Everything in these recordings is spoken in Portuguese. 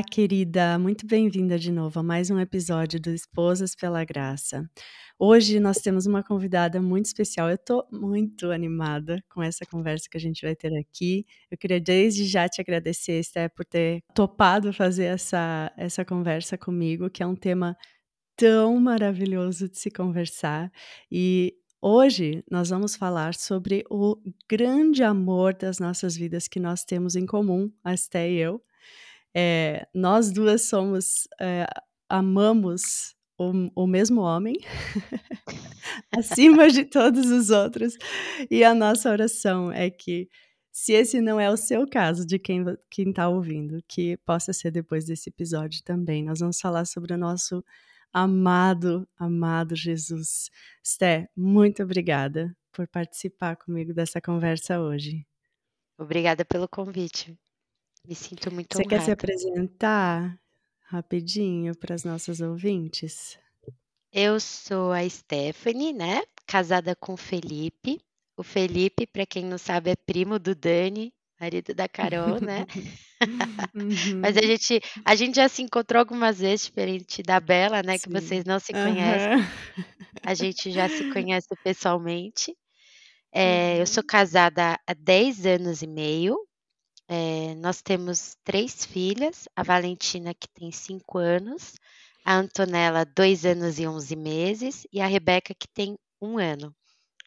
Olá, querida! Muito bem-vinda de novo a mais um episódio do Esposas pela Graça. Hoje nós temos uma convidada muito especial. Eu estou muito animada com essa conversa que a gente vai ter aqui. Eu queria desde já te agradecer, Esté, por ter topado fazer essa, essa conversa comigo, que é um tema tão maravilhoso de se conversar. E hoje nós vamos falar sobre o grande amor das nossas vidas que nós temos em comum, a Esté e eu é, nós duas somos, é, amamos o, o mesmo homem, acima de todos os outros, e a nossa oração é que, se esse não é o seu caso, de quem está ouvindo, que possa ser depois desse episódio também. Nós vamos falar sobre o nosso amado, amado Jesus. Sté, muito obrigada por participar comigo dessa conversa hoje. Obrigada pelo convite. Me sinto muito Você honrada. quer se apresentar rapidinho para as nossas ouvintes? Eu sou a Stephanie, né? Casada com o Felipe. O Felipe, para quem não sabe, é primo do Dani, marido da Carol, né? uhum. Mas a gente, a gente já se encontrou algumas vezes, diferente da Bela, né? Sim. Que vocês não se conhecem. Uhum. A gente já se conhece pessoalmente. É, uhum. Eu sou casada há 10 anos e meio é, nós temos três filhas, a Valentina, que tem cinco anos, a Antonella, dois anos e onze meses, e a Rebeca, que tem um ano.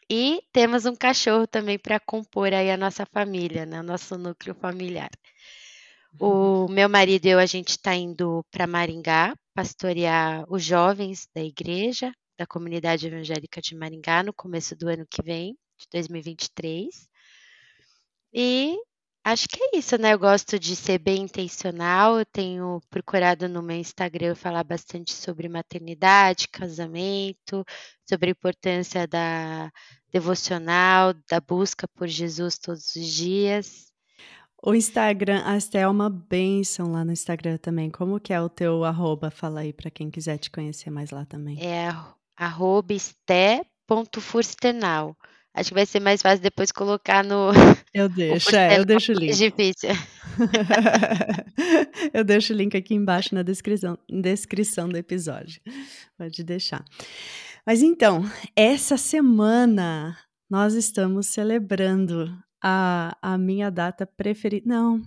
E temos um cachorro também para compor aí a nossa família, né? Nosso núcleo familiar. O meu marido e eu, a gente está indo para Maringá pastorear os jovens da igreja, da comunidade evangélica de Maringá, no começo do ano que vem, de 2023. E Acho que é isso, né? Eu gosto de ser bem intencional. Eu tenho procurado no meu Instagram falar bastante sobre maternidade, casamento, sobre a importância da devocional, da busca por Jesus todos os dias. O Instagram, até é uma benção lá no Instagram também. Como que é o teu arroba? Fala aí para quem quiser te conhecer mais lá também. É arroba esté.furstenal. Acho que vai ser mais fácil depois colocar no. Eu deixo, é, eu deixo o link. Difícil. eu deixo o link aqui embaixo na descrição, descrição do episódio. Pode deixar. Mas então, essa semana nós estamos celebrando a, a minha data preferida. Não,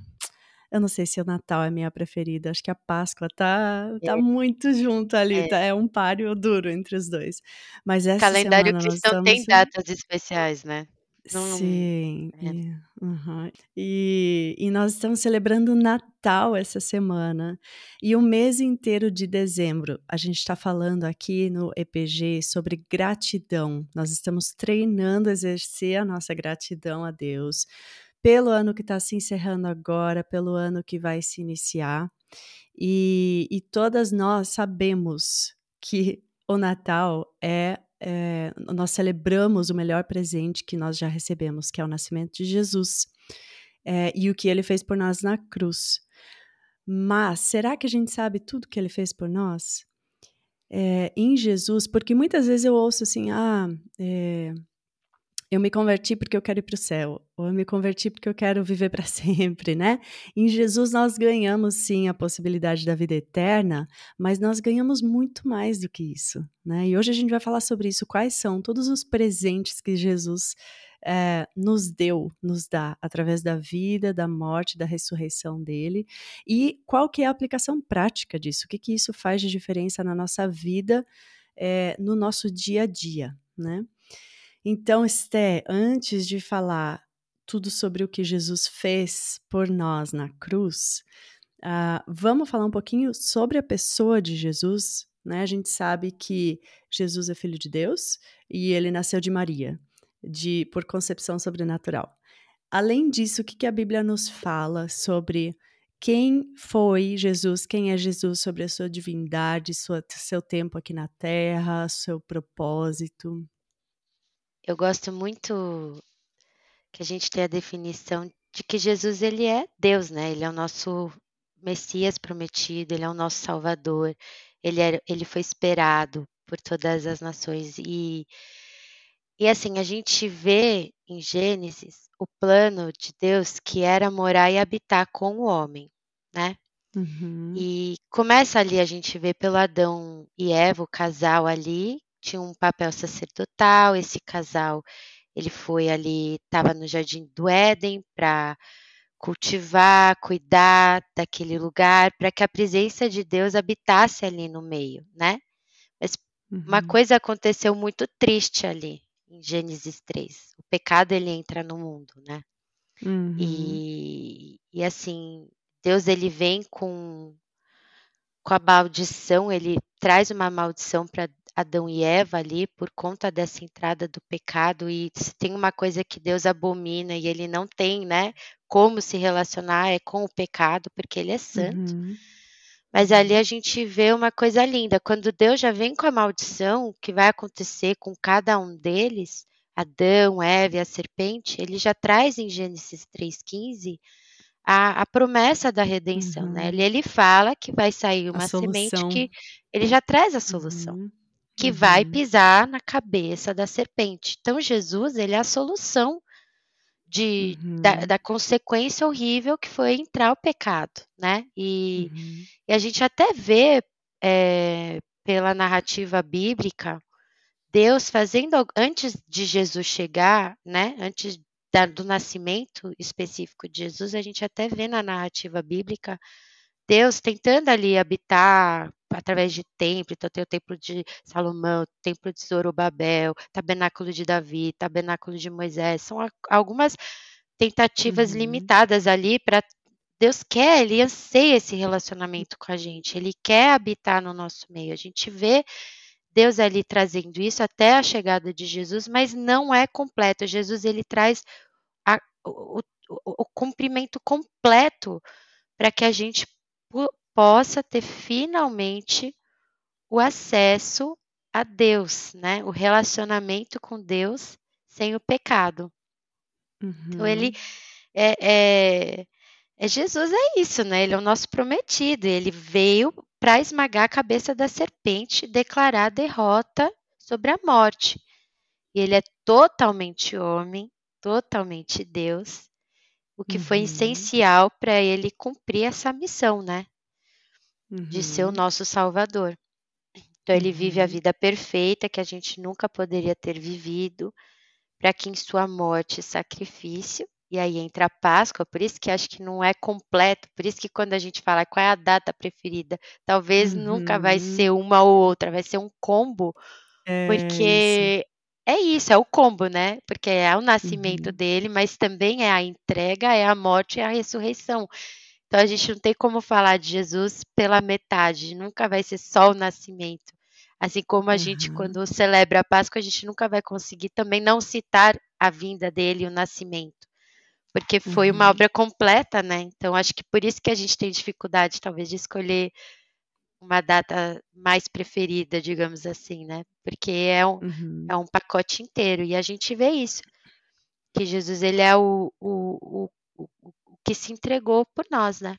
eu não sei se o Natal é minha preferida, acho que a Páscoa tá, tá é. muito junto ali, é. Tá, é um páreo duro entre os dois. Mas essa calendário semana cristão tem datas especiais, né? Não, Sim, é. e, uhum. e, e, nós estamos celebrando o Natal essa semana e o mês inteiro de dezembro. A gente está falando aqui no EPG sobre gratidão. Nós estamos treinando a exercer a nossa gratidão a Deus pelo ano que está se encerrando agora, pelo ano que vai se iniciar. E, e todas nós sabemos que o Natal é, é, Nós celebramos o melhor presente que nós já recebemos, que é o nascimento de Jesus é, e o que ele fez por nós na cruz. Mas será que a gente sabe tudo que ele fez por nós? É, em Jesus, porque muitas vezes eu ouço assim, ah, é, eu me converti porque eu quero ir para o céu, ou eu me converti porque eu quero viver para sempre, né? Em Jesus nós ganhamos sim a possibilidade da vida eterna, mas nós ganhamos muito mais do que isso, né? E hoje a gente vai falar sobre isso, quais são todos os presentes que Jesus é, nos deu, nos dá, através da vida, da morte, da ressurreição dele, e qual que é a aplicação prática disso, o que que isso faz de diferença na nossa vida, é, no nosso dia a dia, né? Então, Esté, antes de falar tudo sobre o que Jesus fez por nós na cruz, uh, vamos falar um pouquinho sobre a pessoa de Jesus. Né? A gente sabe que Jesus é filho de Deus e ele nasceu de Maria, de por concepção sobrenatural. além disso, o que, que a Bíblia nos fala sobre quem foi Jesus, quem é Jesus, sobre a sua divindade, sua, seu tempo aqui na Terra, seu propósito? Eu gosto muito que a gente tenha a definição de que Jesus ele é Deus, né? Ele é o nosso Messias prometido, ele é o nosso Salvador, ele, ele foi esperado por todas as nações. E, e assim, a gente vê em Gênesis o plano de Deus que era morar e habitar com o homem, né? Uhum. E começa ali a gente vê pelo Adão e Eva, o casal ali, tinha um papel sacerdotal, esse casal ele foi ali, estava no jardim do Éden para cultivar, cuidar daquele lugar, para que a presença de Deus habitasse ali no meio, né? Mas uhum. uma coisa aconteceu muito triste ali em Gênesis 3. O pecado ele entra no mundo, né? Uhum. E, e assim, Deus ele vem com com a maldição, ele traz uma maldição para Adão e Eva ali por conta dessa entrada do pecado e se tem uma coisa que Deus abomina e ele não tem, né, como se relacionar é com o pecado, porque ele é santo. Uhum. Mas ali a gente vê uma coisa linda, quando Deus já vem com a maldição, o que vai acontecer com cada um deles, Adão, Eva e a serpente, ele já traz em Gênesis 3:15 a, a, promessa da redenção, né? uhum. né? Ele, ele fala que vai sair uma semente que ele já traz a solução. Uhum que uhum. vai pisar na cabeça da serpente. Então, Jesus, ele é a solução de, uhum. da, da, consequência horrível que foi entrar o pecado, né? E, uhum. e a gente até vê é, pela narrativa bíblica Deus fazendo antes de Jesus chegar, né? Antes da, do nascimento específico de Jesus, a gente até vê na narrativa bíblica Deus tentando ali habitar através de templo, então tem o templo de Salomão, o templo de Zorobabel, tabernáculo de Davi, tabernáculo de Moisés, são algumas tentativas uhum. limitadas ali para Deus quer, ele anseia esse relacionamento com a gente, ele quer habitar no nosso meio. A gente vê Deus ali trazendo isso até a chegada de Jesus, mas não é completo. Jesus ele traz a, o, o, o cumprimento completo para que a gente possa ter finalmente o acesso a Deus, né? O relacionamento com Deus sem o pecado. Uhum. Então ele é, é, é, Jesus é isso, né? Ele é o nosso prometido. Ele veio para esmagar a cabeça da serpente, declarar a derrota sobre a morte. E ele é totalmente homem, totalmente Deus, o que uhum. foi essencial para ele cumprir essa missão, né? Uhum. De ser o uhum. nosso Salvador. Então ele vive a uhum. vida perfeita que a gente nunca poderia ter vivido, para que em sua morte sacrifício, e aí entra a Páscoa, por isso que acho que não é completo, por isso que quando a gente fala qual é a data preferida, talvez uhum. nunca vai ser uhum. uma ou outra, vai ser um combo, é porque isso. É isso, é o combo, né? Porque é o nascimento uhum. dele, mas também é a entrega, é a morte e a ressurreição. Então a gente não tem como falar de Jesus pela metade, nunca vai ser só o nascimento. Assim como a uhum. gente, quando celebra a Páscoa, a gente nunca vai conseguir também não citar a vinda dele, o nascimento, porque foi uhum. uma obra completa, né? Então acho que por isso que a gente tem dificuldade, talvez, de escolher uma data mais preferida, digamos assim, né? Porque é um, uhum. é um pacote inteiro e a gente vê isso, que Jesus ele é o, o, o, o, o que se entregou por nós, né?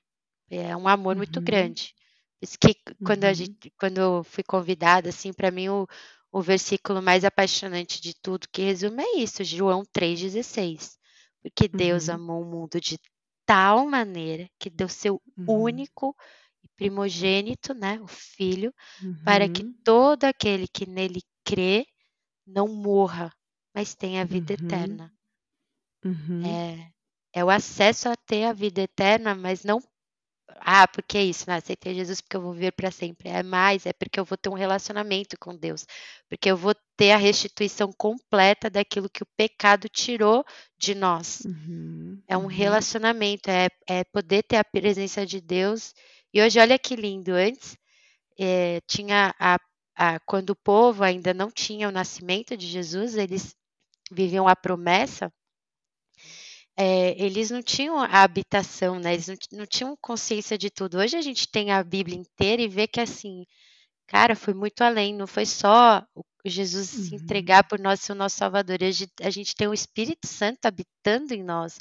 É um amor uhum. muito grande. Isso que quando a uhum. gente, quando eu fui convidada, assim, para mim o, o versículo mais apaixonante de tudo que resume é isso, João 3,16. Porque Deus Uhum. amou o mundo de tal maneira que deu seu Uhum. único primogênito, né, o filho, para que Uhum. todo aquele que nele crê não morra, mas tenha vida eterna. É, é o acesso a ter a vida eterna, mas não ah, porque é isso, né? Aceitei Jesus porque eu vou viver para sempre. É mais, é porque eu vou ter um relacionamento com Deus, porque eu vou ter a restituição completa daquilo que o pecado tirou de nós. Uhum. É um Uhum. relacionamento, é, é poder ter a presença de Deus e hoje, olha que lindo, antes é, tinha a, a, quando o povo ainda não tinha o nascimento de Jesus, eles viviam a promessa. É, eles não tinham a habitação, né? Eles não, não, tinham consciência de tudo. Hoje a gente tem a Bíblia inteira e vê que assim, cara, foi muito além. Não foi só Jesus uhum. se entregar por nós ser o nosso Salvador. A gente, a gente tem o Espírito Santo habitando em nós,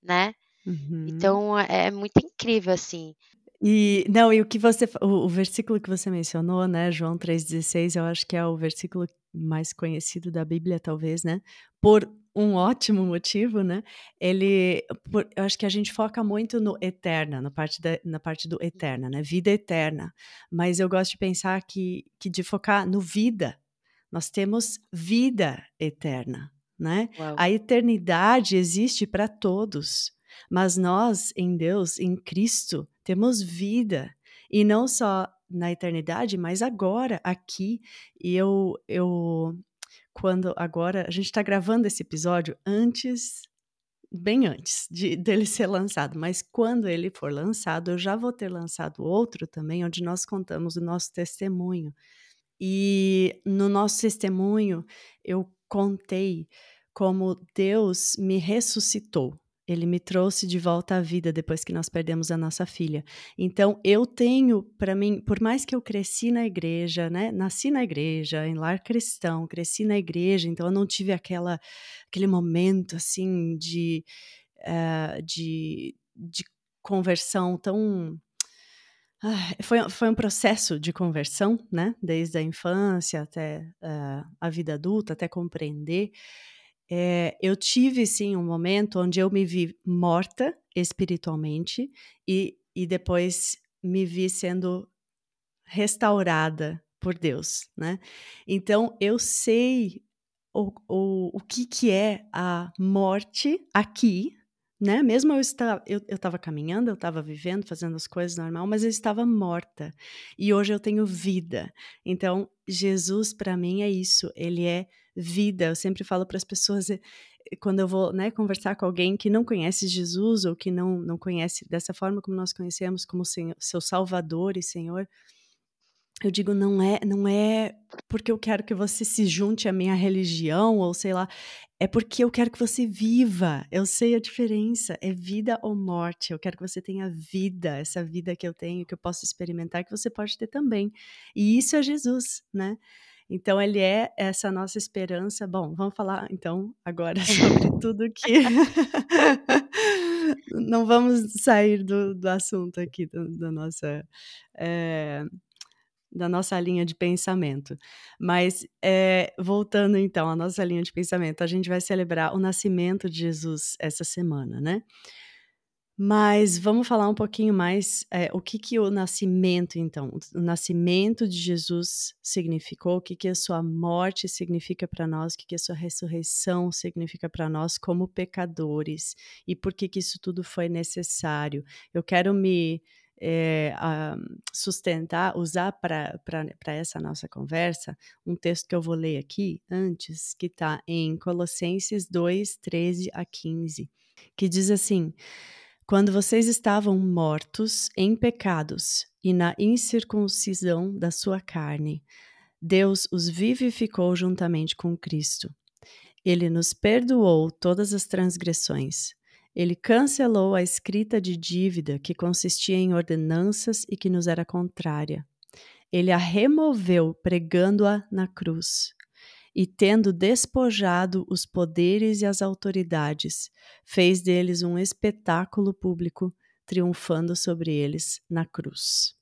né? Uhum. Então é, é muito incrível assim. E não, e o que você o, o versículo que você mencionou, né, João 3:16, eu acho que é o versículo mais conhecido da Bíblia, talvez, né? Por um ótimo motivo, né? Ele, por, eu acho que a gente foca muito no eterna, na parte, da, na parte do eterna, né? Vida eterna. Mas eu gosto de pensar que, que de focar no vida. Nós temos vida eterna, né? Uau. A eternidade existe para todos. Mas nós, em Deus, em Cristo, temos vida. E não só na eternidade, mas agora, aqui. E eu, eu quando agora, a gente está gravando esse episódio antes, bem antes de, dele ser lançado, mas quando ele for lançado, eu já vou ter lançado outro também, onde nós contamos o nosso testemunho. E no nosso testemunho, eu contei como Deus me ressuscitou. Ele me trouxe de volta à vida depois que nós perdemos a nossa filha. Então, eu tenho para mim, por mais que eu cresci na igreja, né? Nasci na igreja, em lar cristão, cresci na igreja, então eu não tive aquela aquele momento assim de uh, de, de conversão tão ah, foi, foi um processo de conversão, né? Desde a infância até uh, a vida adulta, até compreender. É, eu tive sim um momento onde eu me vi morta espiritualmente e, e depois me vi sendo restaurada por Deus, né? Então eu sei o, o, o que, que é a morte aqui, né? Mesmo eu estava eu, eu estava caminhando, eu estava vivendo, fazendo as coisas normal, mas eu estava morta e hoje eu tenho vida. Então Jesus para mim é isso, ele é vida. Eu sempre falo para as pessoas eh, quando eu vou né, conversar com alguém que não conhece Jesus ou que não, não conhece dessa forma como nós conhecemos, como senhor, seu Salvador e Senhor, eu digo não é não é porque eu quero que você se junte à minha religião ou sei lá é porque eu quero que você viva. Eu sei a diferença. É vida ou morte. Eu quero que você tenha vida. Essa vida que eu tenho que eu posso experimentar que você pode ter também. E isso é Jesus né então, ele é essa nossa esperança. Bom, vamos falar então agora sobre tudo que. Não vamos sair do, do assunto aqui do, da nossa. É, da nossa linha de pensamento. Mas, é, voltando então à nossa linha de pensamento, a gente vai celebrar o nascimento de Jesus essa semana, né? Mas vamos falar um pouquinho mais é, o que, que o nascimento, então, o nascimento de Jesus significou, o que, que a sua morte significa para nós, o que, que a sua ressurreição significa para nós como pecadores e por que, que isso tudo foi necessário. Eu quero me é, sustentar, usar para essa nossa conversa um texto que eu vou ler aqui antes, que está em Colossenses 2, 13 a 15, que diz assim. Quando vocês estavam mortos em pecados e na incircuncisão da sua carne, Deus os vivificou juntamente com Cristo. Ele nos perdoou todas as transgressões. Ele cancelou a escrita de dívida que consistia em ordenanças e que nos era contrária. Ele a removeu pregando-a na cruz e, tendo despojado os poderes e as autoridades, fez deles um espetáculo público, triunfando sobre eles na cruz.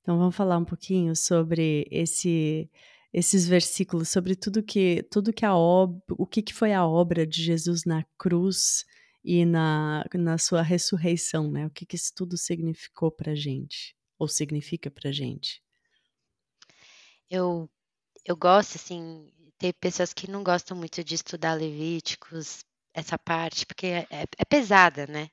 Então vamos falar um pouquinho sobre esse esses versículos, sobre tudo que tudo que a o que, que foi a obra de Jesus na cruz e na, na sua ressurreição, né? O que, que isso tudo significou para gente ou significa para gente? Eu eu gosto assim tem pessoas que não gostam muito de estudar Levíticos, essa parte, porque é, é, é pesada, né?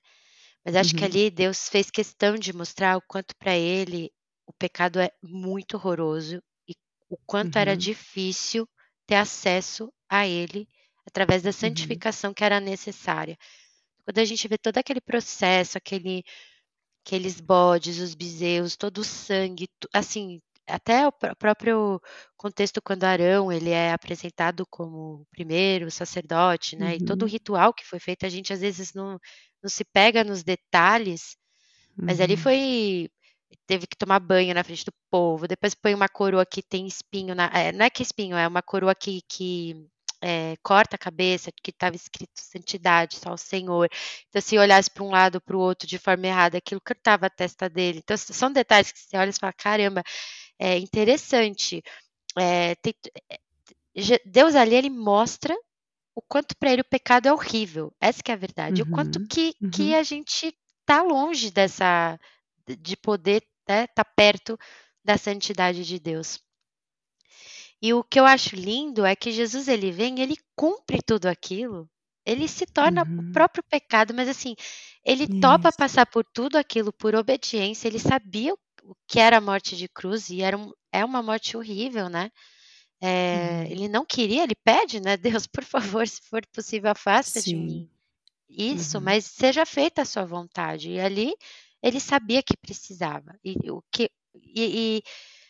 Mas acho uhum. que ali Deus fez questão de mostrar o quanto para ele o pecado é muito horroroso e o quanto uhum. era difícil ter acesso a ele através da uhum. santificação uhum. que era necessária. Quando a gente vê todo aquele processo, aquele, aqueles bodes, os bezerros, todo o sangue, assim, até o próprio contexto quando Arão ele é apresentado como o primeiro sacerdote, né, uhum. e todo o uhum. ritual que foi feito, a gente às vezes não, não se pega nos detalhes, uhum. mas ali uhum. foi teve que tomar banho na frente do povo, depois põe uma coroa que tem espinho, na, é, não é que espinho, é uma coroa que, que é, corta a cabeça, que estava escrito santidade, só o Senhor. Então, se olhasse para um lado para o outro de forma errada, aquilo cantava a testa dele. Então, são detalhes que você olha e fala, caramba, é interessante. É, tem, Deus ali, ele mostra o quanto para ele o pecado é horrível. Essa é a verdade. Uhum, o quanto uhum, que, uhum. que a gente está longe dessa de poder né, tá perto da santidade de Deus. E o que eu acho lindo é que Jesus ele vem, ele cumpre tudo aquilo, ele se torna uhum. o próprio pecado, mas assim, ele Isso. topa passar por tudo aquilo por obediência, ele sabia o que era a morte de cruz e era um, é uma morte horrível, né? É, uhum. Ele não queria, ele pede, né? Deus, por favor, se for possível, afasta Sim. de mim. Isso, uhum. mas seja feita a sua vontade. E ali ele sabia que precisava. E o que e, e,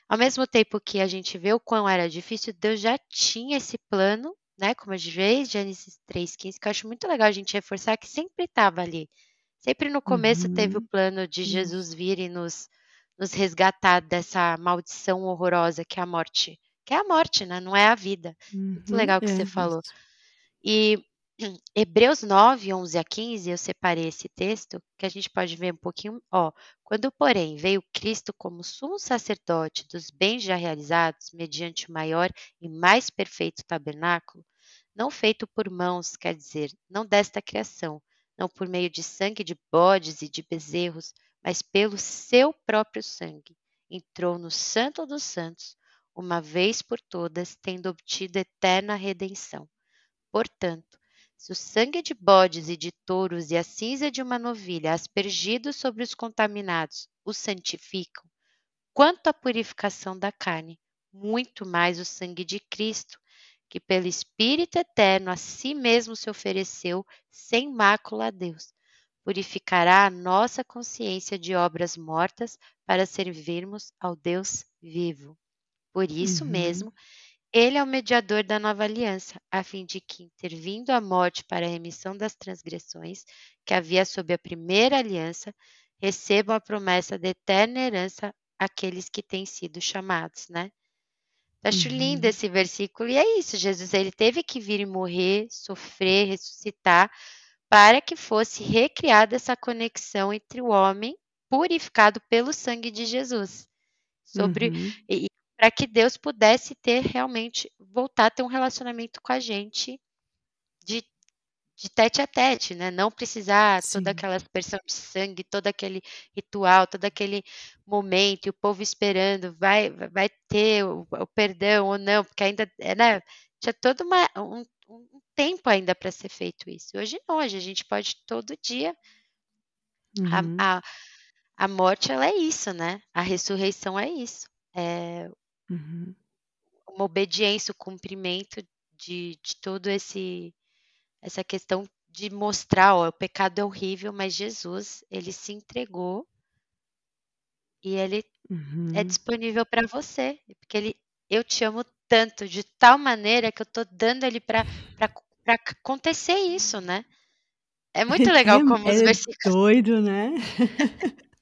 ao mesmo tempo que a gente vê o quão era difícil, Deus já tinha esse plano, né? Como a gente vê Gênesis 3:15, que eu acho muito legal a gente reforçar que sempre estava ali. Sempre no começo uhum. teve o uhum. plano de Jesus vir e nos, nos resgatar dessa maldição horrorosa que é a morte. Que é a morte, né? Não é a vida. Uhum. Muito legal que é, você falou. E Hebreus 9, 11 a 15, eu separei esse texto, que a gente pode ver um pouquinho. Ó, quando, porém, veio Cristo como sumo sacerdote dos bens já realizados, mediante o maior e mais perfeito tabernáculo, não feito por mãos, quer dizer, não desta criação, não por meio de sangue de bodes e de bezerros, mas pelo seu próprio sangue, entrou no Santo dos Santos, uma vez por todas, tendo obtido eterna redenção. Portanto, se o sangue de bodes e de touros e a cinza de uma novilha aspergidos sobre os contaminados os santificam, quanto à purificação da carne, muito mais o sangue de Cristo, que pelo Espírito eterno a si mesmo se ofereceu sem mácula a Deus, purificará a nossa consciência de obras mortas para servirmos ao Deus vivo. Por isso uhum. mesmo, ele é o mediador da nova aliança, a fim de que, intervindo a morte para a remissão das transgressões que havia sob a primeira aliança, recebam a promessa de eterna herança aqueles que têm sido chamados, né? Acho uhum. lindo esse versículo e é isso. Jesus ele teve que vir e morrer, sofrer, ressuscitar para que fosse recriada essa conexão entre o homem purificado pelo sangue de Jesus. Sobre uhum. e, para que Deus pudesse ter realmente voltar a ter um relacionamento com a gente de, de tete a tete, né? Não precisar Sim. toda aquela aspersão de sangue, todo aquele ritual, todo aquele momento, e o povo esperando, vai, vai ter o, o perdão ou não, porque ainda, né? Tinha todo uma, um, um tempo ainda para ser feito isso. Hoje não, hoje a gente pode todo dia. Uhum. A, a, a morte, ela é isso, né? A ressurreição é isso. É, Uhum. Uma obediência, o cumprimento de, de todo esse essa questão de mostrar, ó, o pecado é horrível, mas Jesus, ele se entregou e ele é uhum. disponível para você, porque ele eu te amo tanto, de tal maneira que eu tô dando ele para acontecer isso, né? É muito legal é, como é os versículos. Doido, né?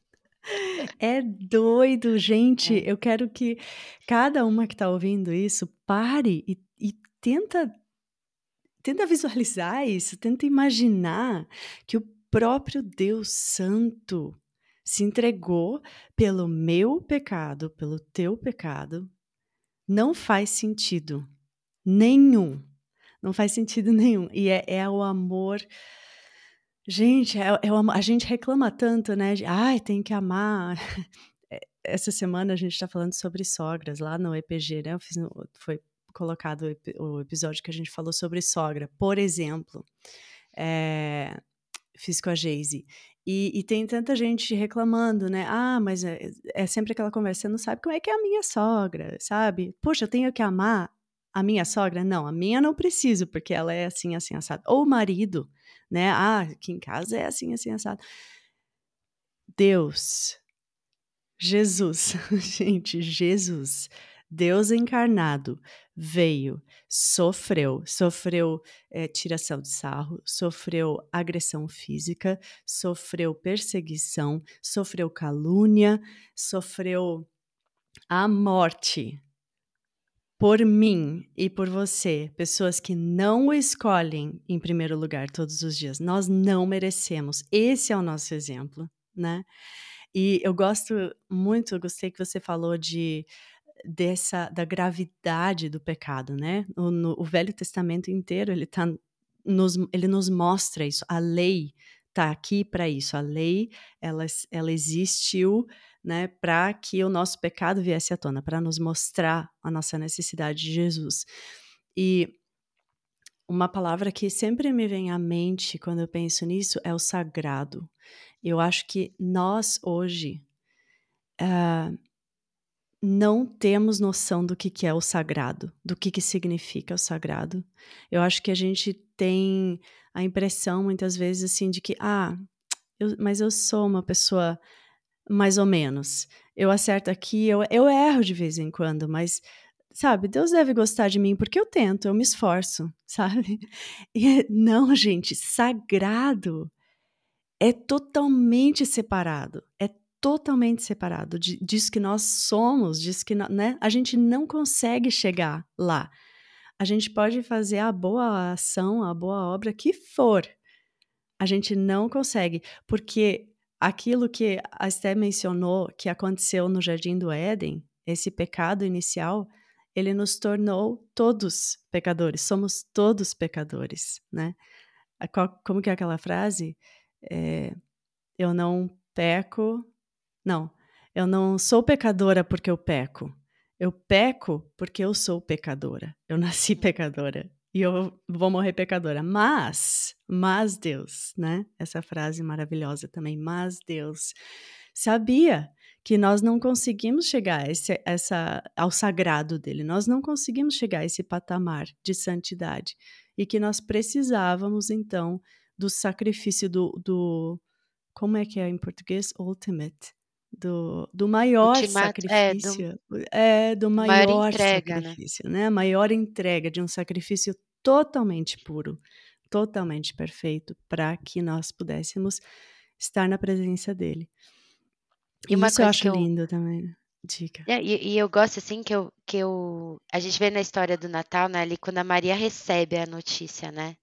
É doido, gente. É. Eu quero que cada uma que está ouvindo isso pare e, e tenta tenta visualizar isso, tenta imaginar que o próprio Deus Santo se entregou pelo meu pecado, pelo teu pecado. Não faz sentido nenhum. Não faz sentido nenhum. E é, é o amor Gente, é, é uma, a gente reclama tanto, né? De, Ai, tem que amar. É, essa semana a gente está falando sobre sogras lá no EPG, né? Fiz, foi colocado o episódio que a gente falou sobre sogra. Por exemplo, é, fiz com a Geise. E, e, tem tanta gente reclamando, né? Ah, mas é, é, sempre aquela conversa, você não sabe como é que é a minha sogra, sabe? Poxa, eu tenho que amar a minha sogra? Não, a minha não preciso, porque ela é assim, assim, assado. Ou o marido né? Ah, aqui em casa é assim, assim, assado. Deus Jesus, gente, Jesus, Deus encarnado, veio, sofreu, sofreu é, tiração de sarro, sofreu agressão física, sofreu perseguição, sofreu calúnia, sofreu a morte por mim e por você, pessoas que não o escolhem em primeiro lugar todos os dias. Nós não merecemos. Esse é o nosso exemplo, né? E eu gosto muito, gostei que você falou de dessa da gravidade do pecado, né? No, no o Velho Testamento inteiro ele tá nos, ele nos mostra isso. A lei tá aqui para isso. A lei ela, ela existiu né, para que o nosso pecado viesse à tona, para nos mostrar a nossa necessidade de Jesus. E uma palavra que sempre me vem à mente quando eu penso nisso é o sagrado. Eu acho que nós hoje uh, não temos noção do que, que é o sagrado, do que, que significa o sagrado. Eu acho que a gente tem a impressão muitas vezes assim de que, ah, eu, mas eu sou uma pessoa mais ou menos. Eu acerto aqui, eu, eu erro de vez em quando, mas, sabe, Deus deve gostar de mim porque eu tento, eu me esforço, sabe? E, não, gente, sagrado é totalmente separado, é totalmente separado de, diz que nós somos, diz que né, a gente não consegue chegar lá. A gente pode fazer a boa ação, a boa obra que for. A gente não consegue, porque aquilo que a Esté mencionou que aconteceu no Jardim do Éden, esse pecado inicial, ele nos tornou todos pecadores, somos todos pecadores, né? Como que é aquela frase? É, eu não peco, não, eu não sou pecadora porque eu peco, eu peco porque eu sou pecadora, eu nasci pecadora, e eu vou morrer pecadora. Mas, mas Deus, né? Essa frase maravilhosa também, mas Deus sabia que nós não conseguimos chegar a esse, essa, ao sagrado dele, nós não conseguimos chegar a esse patamar de santidade e que nós precisávamos então do sacrifício do, do como é que é em português? Ultimate do, do maior Ultimato, sacrifício, é do, é, do maior, maior entrega, né? sacrifício, né? né? Maior entrega de um sacrifício totalmente puro, totalmente perfeito, para que nós pudéssemos estar na presença dele. E uma Isso coisa eu acho eu, lindo também. Né? Dica. É, e, e, eu gosto assim que eu, que eu. A gente vê na história do Natal, né, ali quando a Maria recebe a notícia, né?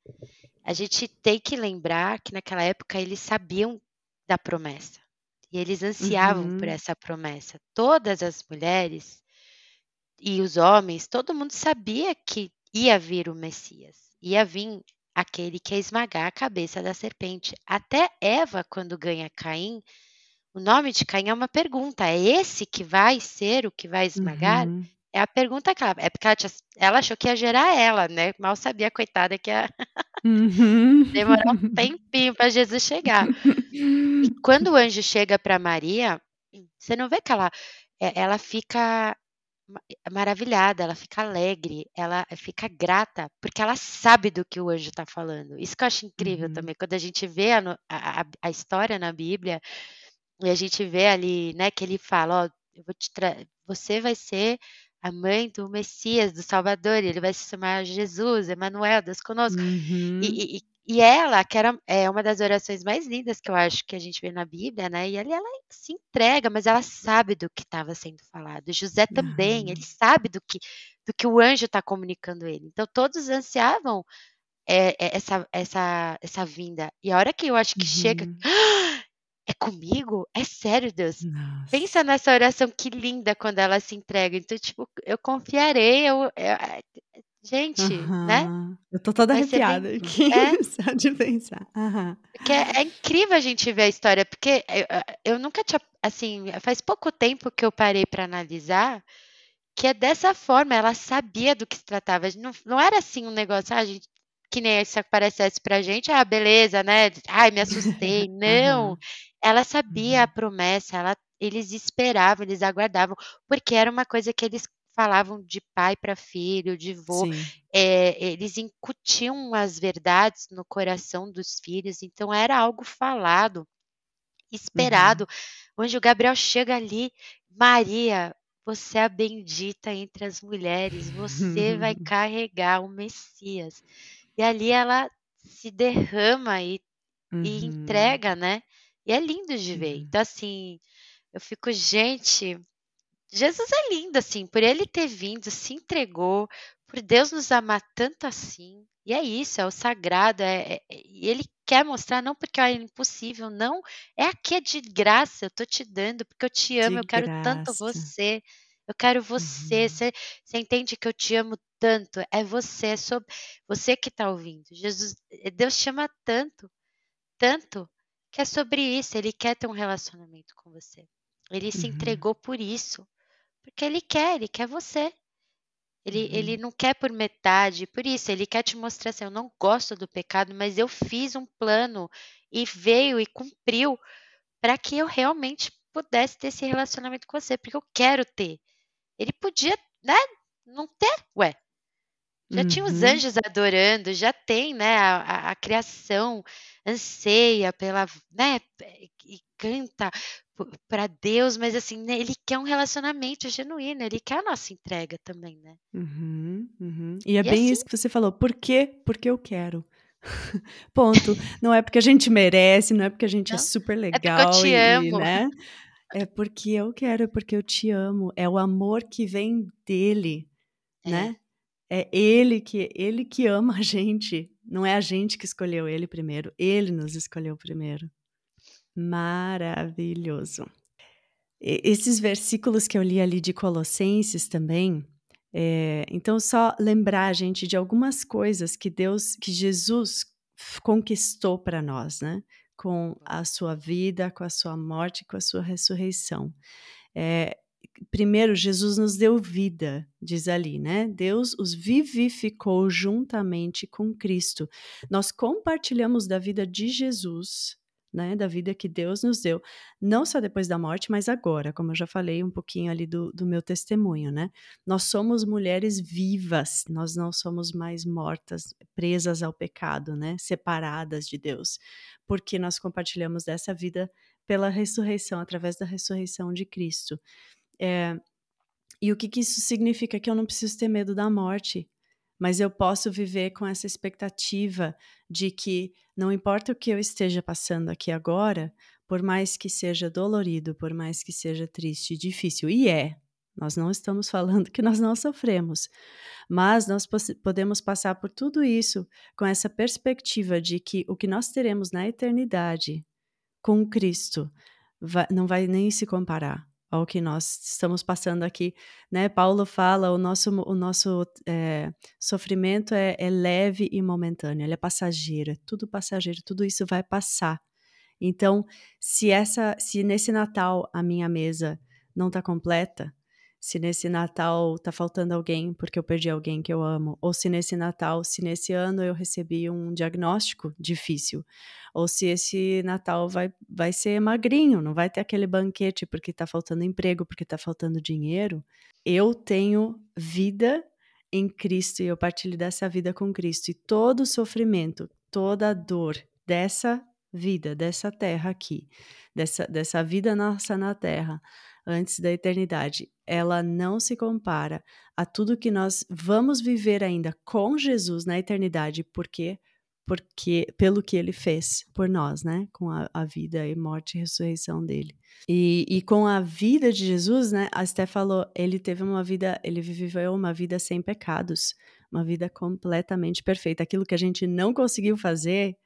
A gente tem que lembrar que naquela época eles sabiam da promessa. E eles ansiavam uhum. por essa promessa. Todas as mulheres e os homens, todo mundo sabia que ia vir o Messias, ia vir aquele que ia esmagar a cabeça da serpente. Até Eva, quando ganha Caim, o nome de Caim é uma pergunta: é esse que vai ser o que vai esmagar? Uhum. É a pergunta que ela. É porque ela, tinha, ela, achou que ia gerar ela, né? Mal sabia, coitada, que ia uhum. demorar um tempinho para Jesus chegar. E quando o anjo chega para Maria, você não vê que ela, é, ela fica maravilhada, ela fica alegre, ela fica grata, porque ela sabe do que o anjo está falando. Isso que eu acho incrível uhum. também, quando a gente vê a, a, a, história na Bíblia, e a gente vê ali, né, que ele fala, ó, eu vou te você vai ser a mãe do Messias, do Salvador, ele vai se chamar Jesus, Emmanuel, Deus conosco. Uhum. E, e, e, ela, que era, é uma das orações mais lindas que eu acho que a gente vê na Bíblia, né? E ali ela se entrega, mas ela sabe do que estava sendo falado. José também, uhum. ele sabe do que, do que o anjo está comunicando ele. Então todos ansiavam é, é, essa, essa, essa vinda. E a hora que eu acho que uhum. chega, é comigo? É sério, Deus? Nossa. Pensa nessa oração que linda quando ela se entrega. Então, tipo, eu confiarei, eu, eu gente, uhum. né? Eu tô toda Vai arrepiada bem... aqui, é? só de pensar. Uhum. É, é, incrível a gente ver a história, porque eu, eu nunca tinha, assim, faz pouco tempo que eu parei para analisar que é dessa forma, ela sabia do que se tratava. Não, não era assim um negócio, ah, gente que nem se aparecesse pra gente, ah, beleza, né? Ai, me assustei. Não, uhum. ela sabia a uhum. promessa, ela, eles esperavam, eles aguardavam, porque era uma coisa que eles falavam de pai para filho, de vô, é, eles incutiam as verdades no coração dos filhos, então era algo falado. esperado. Uhum. O anjo Gabriel chega ali, Maria, você é a bendita entre as mulheres, você vai carregar o Messias. E ali ela se derrama e, uhum. e entrega, né? E é lindo de ver. Então, assim, eu fico, gente, Jesus é lindo, assim, por ele ter vindo, se entregou, por Deus nos amar tanto assim. E é isso, é o sagrado, é, é, e ele quer mostrar, não porque é impossível, não, é aqui é de graça, eu tô te dando, porque eu te amo, de eu quero graça. tanto você, eu quero você, uhum. você, você entende que eu te amo tanto, é você, é sobre, você que tá ouvindo, Jesus, Deus chama tanto, tanto, que é sobre isso, ele quer ter um relacionamento com você, ele se uhum. entregou por isso, porque ele quer, ele quer você. Ele, uhum. ele não quer por metade, por isso, ele quer te mostrar assim: eu não gosto do pecado, mas eu fiz um plano e veio e cumpriu para que eu realmente pudesse ter esse relacionamento com você, porque eu quero ter. Ele podia, né, não ter, ué. Já uhum. tinha os uhum. anjos adorando, já tem, né, a, a, a criação anseia pela, né, e canta para Deus, mas assim, né, ele quer um relacionamento genuíno, ele quer a nossa entrega também, né? Uhum, uhum. E é e bem assim, isso que você falou. Por quê? Porque eu quero. Ponto. Não é porque a gente merece, não é porque a gente é não, é super legal. É porque eu te e, amo. Né? É porque eu quero, é porque eu te amo. É o amor que vem dele, é. né? É ele que ele que ama a gente. Não é a gente que escolheu ele primeiro. Ele nos escolheu primeiro. Maravilhoso. E, esses versículos que eu li ali de Colossenses também, é, então só lembrar gente de algumas coisas que Deus, que Jesus conquistou para nós, né? Com a sua vida, com a sua morte, com a sua ressurreição. É, primeiro, Jesus nos deu vida, diz ali, né? Deus os vivificou juntamente com Cristo. Nós compartilhamos da vida de Jesus né, da vida que Deus nos deu, não só depois da morte, mas agora, como eu já falei um pouquinho ali do, do meu testemunho, né? Nós somos mulheres vivas, nós não somos mais mortas, presas ao pecado, né? Separadas de Deus, porque nós compartilhamos dessa vida pela ressurreição, através da ressurreição de Cristo. É, e o que, que isso significa? Que eu não preciso ter medo da morte, mas eu posso viver com essa expectativa de que não importa o que eu esteja passando aqui agora, por mais que seja dolorido, por mais que seja triste e difícil, e é, nós não estamos falando que nós não sofremos, mas nós podemos passar por tudo isso com essa perspectiva de que o que nós teremos na eternidade com Cristo vai, não vai nem se comparar ao que nós estamos passando aqui, né? Paulo fala o nosso o nosso é, sofrimento é, é, leve e momentâneo, ele é passageiro, é tudo passageiro, tudo isso vai passar. Então, se essa, se nesse Natal a minha mesa não está completa, se nesse Natal tá faltando alguém porque eu perdi alguém que eu amo, ou se nesse Natal, se nesse ano eu recebi um diagnóstico difícil, ou se esse Natal vai, vai ser magrinho, não vai ter aquele banquete porque tá faltando emprego, porque tá faltando dinheiro, eu tenho vida em Cristo e eu partilho dessa vida com Cristo. E todo o sofrimento, toda a dor dessa vida, dessa terra aqui, dessa, dessa vida nossa na terra, antes da eternidade, ela não se compara a tudo que nós vamos viver ainda com Jesus na eternidade, porque porque pelo que ele fez por nós, né, com a, a vida e morte e ressurreição dele. E, e, com a vida de Jesus, né, a Esté falou, ele teve uma vida, ele viveu uma vida sem pecados, uma vida completamente perfeita. Aquilo que a gente não conseguiu fazer,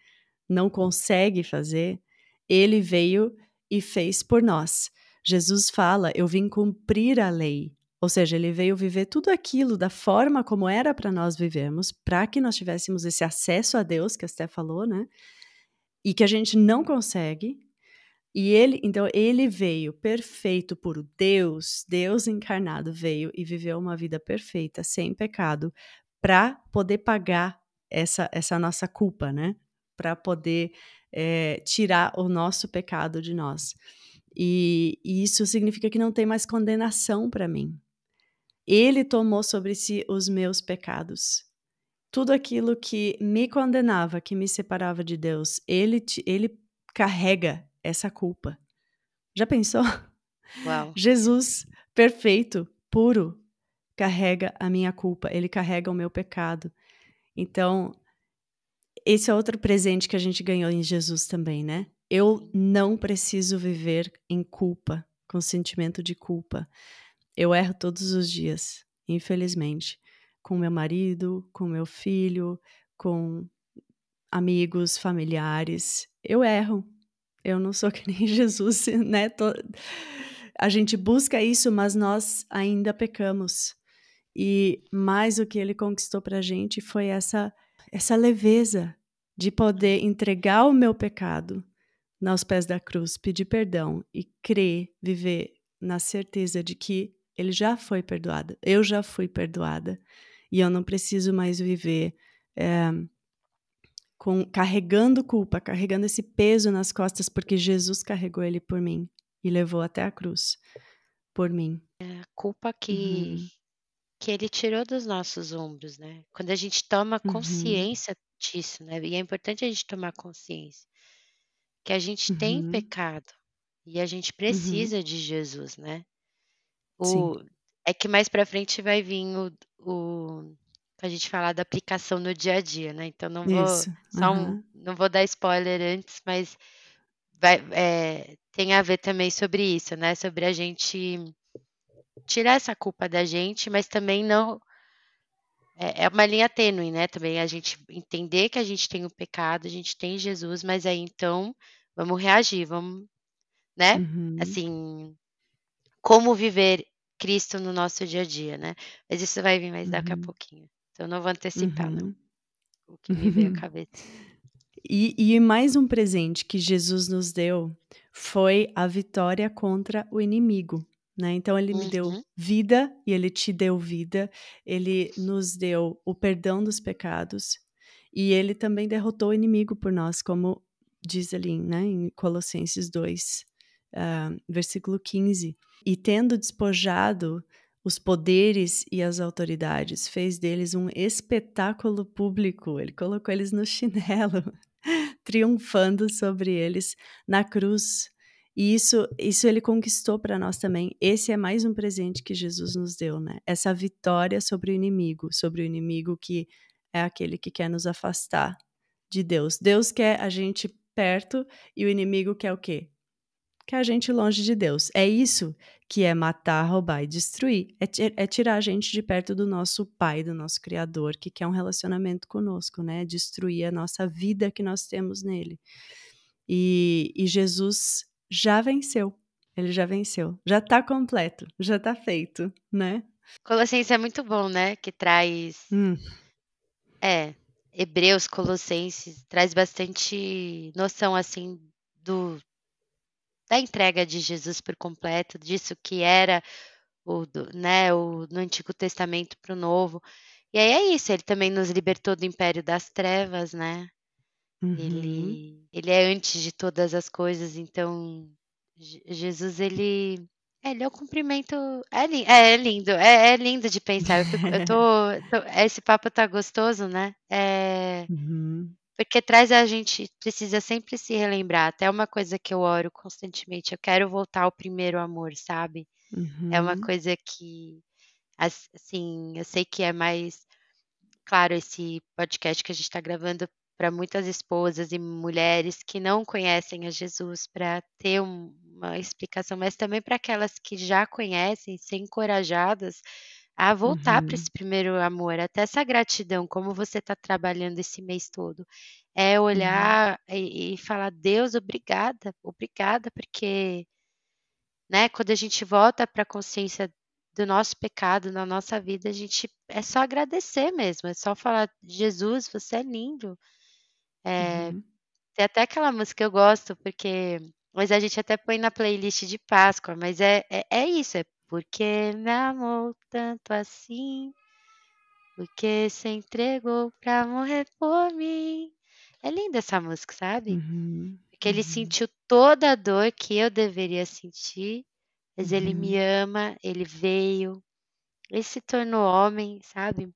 não consegue fazer, ele veio e fez por nós. Jesus fala: Eu vim cumprir a lei. Ou seja, ele veio viver tudo aquilo da forma como era para nós vivermos, para que nós tivéssemos esse acesso a Deus, que a Esté falou, né? E que a gente não consegue. E ele, então, ele veio perfeito por Deus, Deus encarnado veio e viveu uma vida perfeita, sem pecado, para poder pagar essa, essa nossa culpa, né? Para poder é, tirar o nosso pecado de nós. E, e isso significa que não tem mais condenação para mim. Ele tomou sobre si os meus pecados. Tudo aquilo que me condenava, que me separava de Deus, ele, ele carrega essa culpa. Já pensou? Uau. Jesus, perfeito, puro, carrega a minha culpa, ele carrega o meu pecado. Então, esse é outro presente que a gente ganhou em Jesus também, né? Eu não preciso viver em culpa, com sentimento de culpa. Eu erro todos os dias, infelizmente, com meu marido, com meu filho, com amigos, familiares. Eu erro. Eu não sou que nem Jesus, né? Tô... A gente busca isso, mas nós ainda pecamos. E mais o que ele conquistou para a gente foi essa, essa leveza de poder entregar o meu pecado aos pés da cruz, pedir perdão e crer, viver na certeza de que ele já foi perdoado, eu já fui perdoada e eu não preciso mais viver é, com, carregando culpa, carregando esse peso nas costas, porque Jesus carregou ele por mim e levou até a cruz por mim. É culpa que, uhum. Que ele tirou dos nossos ombros, né? Quando a gente toma uhum. consciência uhum. disso, né? E é importante a gente tomar consciência que a gente uhum. tem pecado e a gente uhum. precisa de Jesus, né? O, é que mais para frente vai vir o, o a gente falar da aplicação no dia a dia, né? Então não vou só um, não vou dar spoiler antes, mas vai, é, tem a ver também sobre isso, né? Sobre a gente tirar essa culpa da gente, mas também não é, é uma linha tênue, né? Também a gente entender que a gente tem o pecado, a gente tem Jesus, mas aí então vamos reagir, vamos, né? Uhum. Assim, como viver Cristo no nosso dia a dia, né? Mas isso vai vir mais daqui a Uhum. pouquinho. Então não vou antecipar, não. Uhum. O que me veio à cabeça. E, e mais um presente que Jesus nos deu foi a vitória contra o inimigo. Né? Então ele me deu Uhum. vida e ele te deu vida. Ele nos deu o perdão dos pecados e ele também derrotou o inimigo por nós, como diz ali, né, em Colossenses 2, uh, versículo 15. E tendo despojado os poderes e as autoridades, fez deles um espetáculo público. Ele colocou eles no chinelo, triunfando sobre eles na cruz. E isso, isso ele conquistou para nós também. Esse é mais um presente que Jesus nos deu, né? Essa vitória sobre o inimigo, sobre o inimigo que é aquele que quer nos afastar de Deus. Deus quer a gente perto e o inimigo quer o quê? Quer a gente longe de Deus. É isso que é matar, roubar e destruir. É, é tirar a gente de perto do nosso Pai, do nosso Criador, que quer um relacionamento conosco, né? Destruir a nossa vida que nós temos nele. E, e Jesus já venceu. Ele já venceu. Já está completo. Já está feito, né? Colossenses é muito bom, né? Que traz. Hum. É, Hebreus, Colossenses, traz bastante noção, assim, do, da entrega de Jesus por completo, disso que era o, né, o, no Antigo Testamento para o Novo. E aí é isso, ele também nos libertou do império das trevas, né? Uhum. Ele, ele é antes de todas as coisas, então Jesus, ele é, ele é o cumprimento. É, li, é, é lindo, é, é, lindo de pensar. Eu, fico, eu tô, tô, Esse papo tá gostoso, né? É, uhum. Porque traz a gente, precisa sempre se relembrar. Até uma coisa que eu oro constantemente. Eu quero voltar ao primeiro amor, sabe? Uhum. É uma coisa que, assim, eu sei que é mais. Claro, esse podcast que a gente está gravando para muitas esposas e mulheres que não conhecem a Jesus, para ter um, uma explicação, mas também para aquelas que já conhecem, ser encorajadas a voltar uhum. para esse primeiro amor, até essa gratidão, como você está trabalhando esse mês todo. É olhar uhum. e, e, falar, Deus, obrigada, obrigada, porque né, quando a gente volta para a consciência do nosso pecado na nossa vida, a gente é só agradecer mesmo, é só falar, Jesus, você é lindo. É, uhum. Tem até aquela música que eu gosto, porque mas a gente até põe na playlist de Páscoa, mas é, é, é isso, é porque me amou tanto assim, porque se entregou pra morrer por mim. É linda essa música, sabe? Uhum, porque ele uhum. sentiu toda a dor que eu deveria sentir, mas uhum. ele me ama, ele veio, ele se tornou homem, sabe?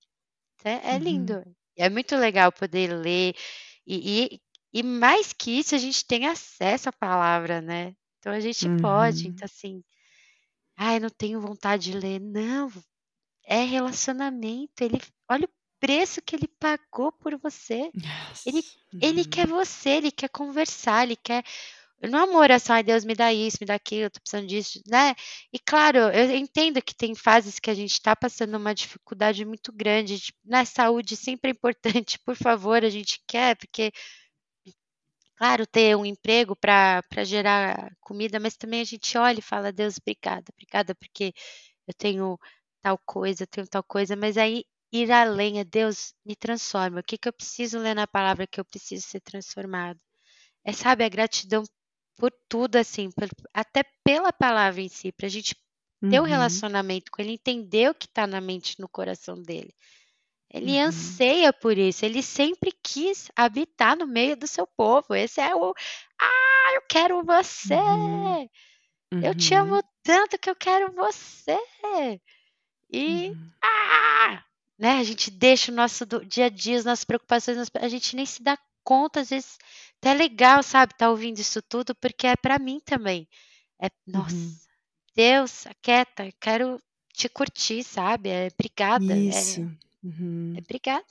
É, é lindo. Uhum. É muito legal poder ler e, e e mais que isso, a gente tem acesso à palavra, né. Então a gente pode, Uhum. então assim, "Ai, não tenho vontade de ler", não, é relacionamento, ele olha o preço que ele pagou por você. Ele Yes. ele quer Uhum. você, ele quer conversar, ele quer não é uma oração: "Ai, Deus me dá isso, me dá aquilo, tô precisando disso", né. E claro, eu entendo que tem fases que a gente tá passando uma dificuldade muito grande, tipo, né, saúde sempre é importante, por favor, a gente quer, porque claro, ter um emprego pra gerar comida, mas também a gente olha e fala: "Deus, obrigada, obrigada porque eu tenho tal coisa, eu tenho tal coisa", mas aí ir além é: "Deus, me transforma, o que que eu preciso ler na palavra que eu preciso ser transformado?". É, sabe, a gratidão por tudo, assim, por até pela palavra em si, pra gente ter um Uhum. relacionamento com ele, entender o que tá na mente no coração dele. Ele Uhum. anseia por isso, ele sempre quis habitar no meio do seu povo, esse é o "Ah, eu quero você, Uhum. eu te amo Uhum. tanto que eu quero você", e Uhum. ah, né, a gente deixa o nosso dia a dia, as nossas preocupações, a gente nem se dá conta, às vezes até é legal, sabe, estar ouvindo isso tudo, porque é pra mim também. É Uhum. "Nossa, Deus, aquieta, quero te curtir", sabe, é "Obrigada", Isso. é é Uhum. "Obrigada",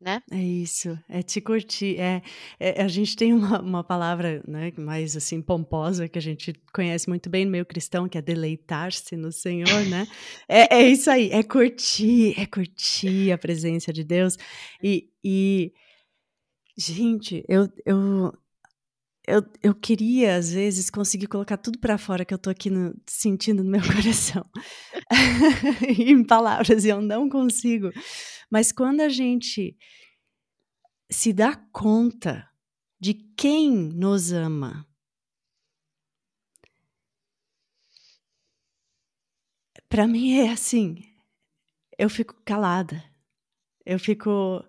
né. É isso, é te curtir, é é a gente tem uma uma palavra, né, mais, assim, pomposa que a gente conhece muito bem no meio cristão, que é deleitar-se no Senhor, né. É é isso aí, é curtir, é curtir a presença de Deus e e gente, eu eu eu eu queria, às vezes, conseguir colocar tudo pra fora que eu tô aqui no sentindo no meu coração, em palavras e eu não consigo, mas quando a gente se dá conta de quem nos ama pra mim é assim, eu fico calada, eu fico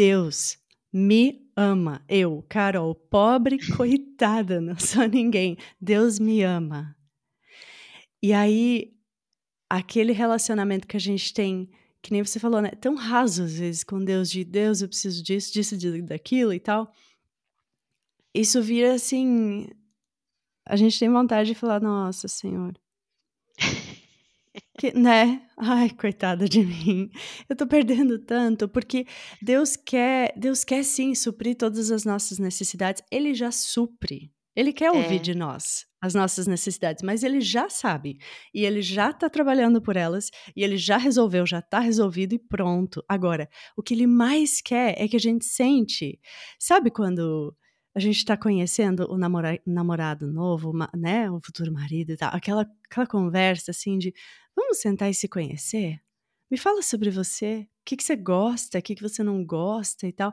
Deus me ama, eu, Carol, pobre coitada, não sou ninguém, Deus me ama. E aí, aquele relacionamento que a gente tem, que nem você falou, né, tão raso às vezes com Deus, de "Deus, eu preciso disso, disso, daquilo e tal" isso vira assim, a gente tem vontade de falar: "Nossa Senhor" que né, ai coitada de mim, eu tô perdendo tanto, porque Deus quer Deus quer sim suprir todas as nossas necessidades, Ele já supre, Ele quer ouvir É. de nós as nossas necessidades, mas Ele já sabe, e Ele já tá trabalhando por elas, e Ele já resolveu, já tá resolvido e pronto. Agora, o que Ele mais quer é que a gente sente. Sabe quando a gente tá conhecendo o namora namorado novo, né, o futuro marido e tal, aquela aquela conversa, assim, de: "Vamos sentar e se conhecer? Me fala sobre você, que que você gosta, que que você não gosta e tal".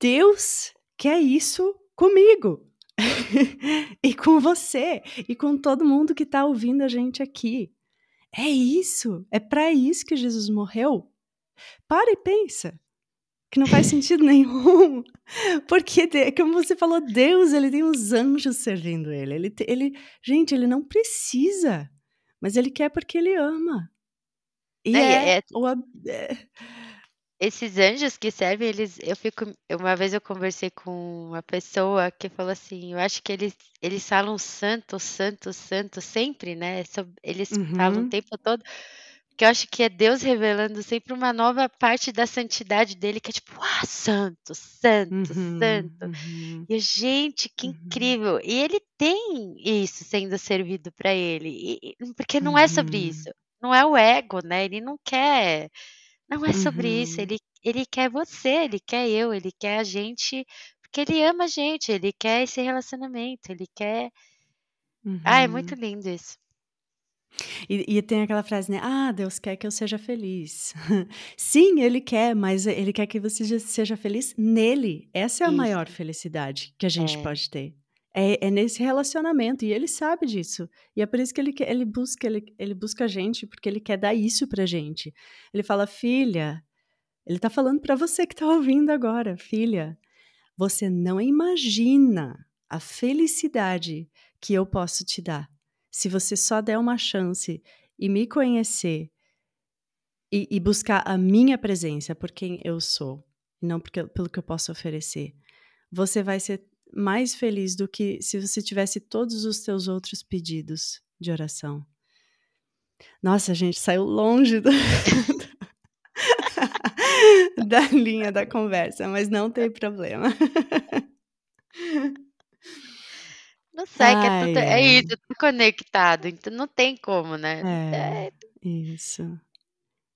Deus quer isso comigo, e com você, e com todo mundo que tá ouvindo a gente aqui. É isso, é pra isso que Jesus morreu. Para e pensa, que não faz sentido nenhum, porque como você falou, Deus ele tem os anjos servindo ele, ele ele gente, ele não precisa, mas ele quer porque ele ama. E e é é o é Esses anjos que servem, eles eu fico uma vez eu conversei com uma pessoa que falou assim: "Eu acho que eles eles falam santo, santo, santo sempre, né, eles falam o Uhum. tempo todo, que eu acho que é Deus revelando sempre uma nova parte da santidade dele, que é tipo: "Ah, santo, santo, Uhum, santo". uhum. E "Gente, que Uhum. incrível". E ele tem isso sendo servido pra ele, e porque não é sobre isso, Uhum. não é o ego, né, ele não quer não é sobre isso, Uhum. ele ele quer você, ele quer eu, ele quer a gente, porque ele ama a gente, ele quer esse relacionamento, ele quer Ah, é muito Uhum. lindo isso. E e tem aquela frase, né: "Ah, Deus quer que eu seja feliz". Sim, Ele quer, mas Ele quer que você seja feliz nele, essa é a maior Isso. felicidade que a gente É. pode ter. É é nesse relacionamento e Ele sabe disso, e é por isso que Ele Ele busca Ele Ele busca a gente, porque Ele quer dar isso pra gente. Ele fala: "Filha", Ele tá falando pra você que tá ouvindo agora: "Filha, você não imagina a felicidade que eu posso te dar, se você só der uma chance e me conhecer" e, e buscar a minha presença por quem eu sou, não porque, pelo que eu posso oferecer, você vai ser mais feliz do que se você tivesse todos os seus outros pedidos de oração. Nossa, gente saiu longe do... da linha da conversa, mas não tem problema. Não sei, que é, tudo, é isso, tudo conectado, então não tem como, né? É, é. isso.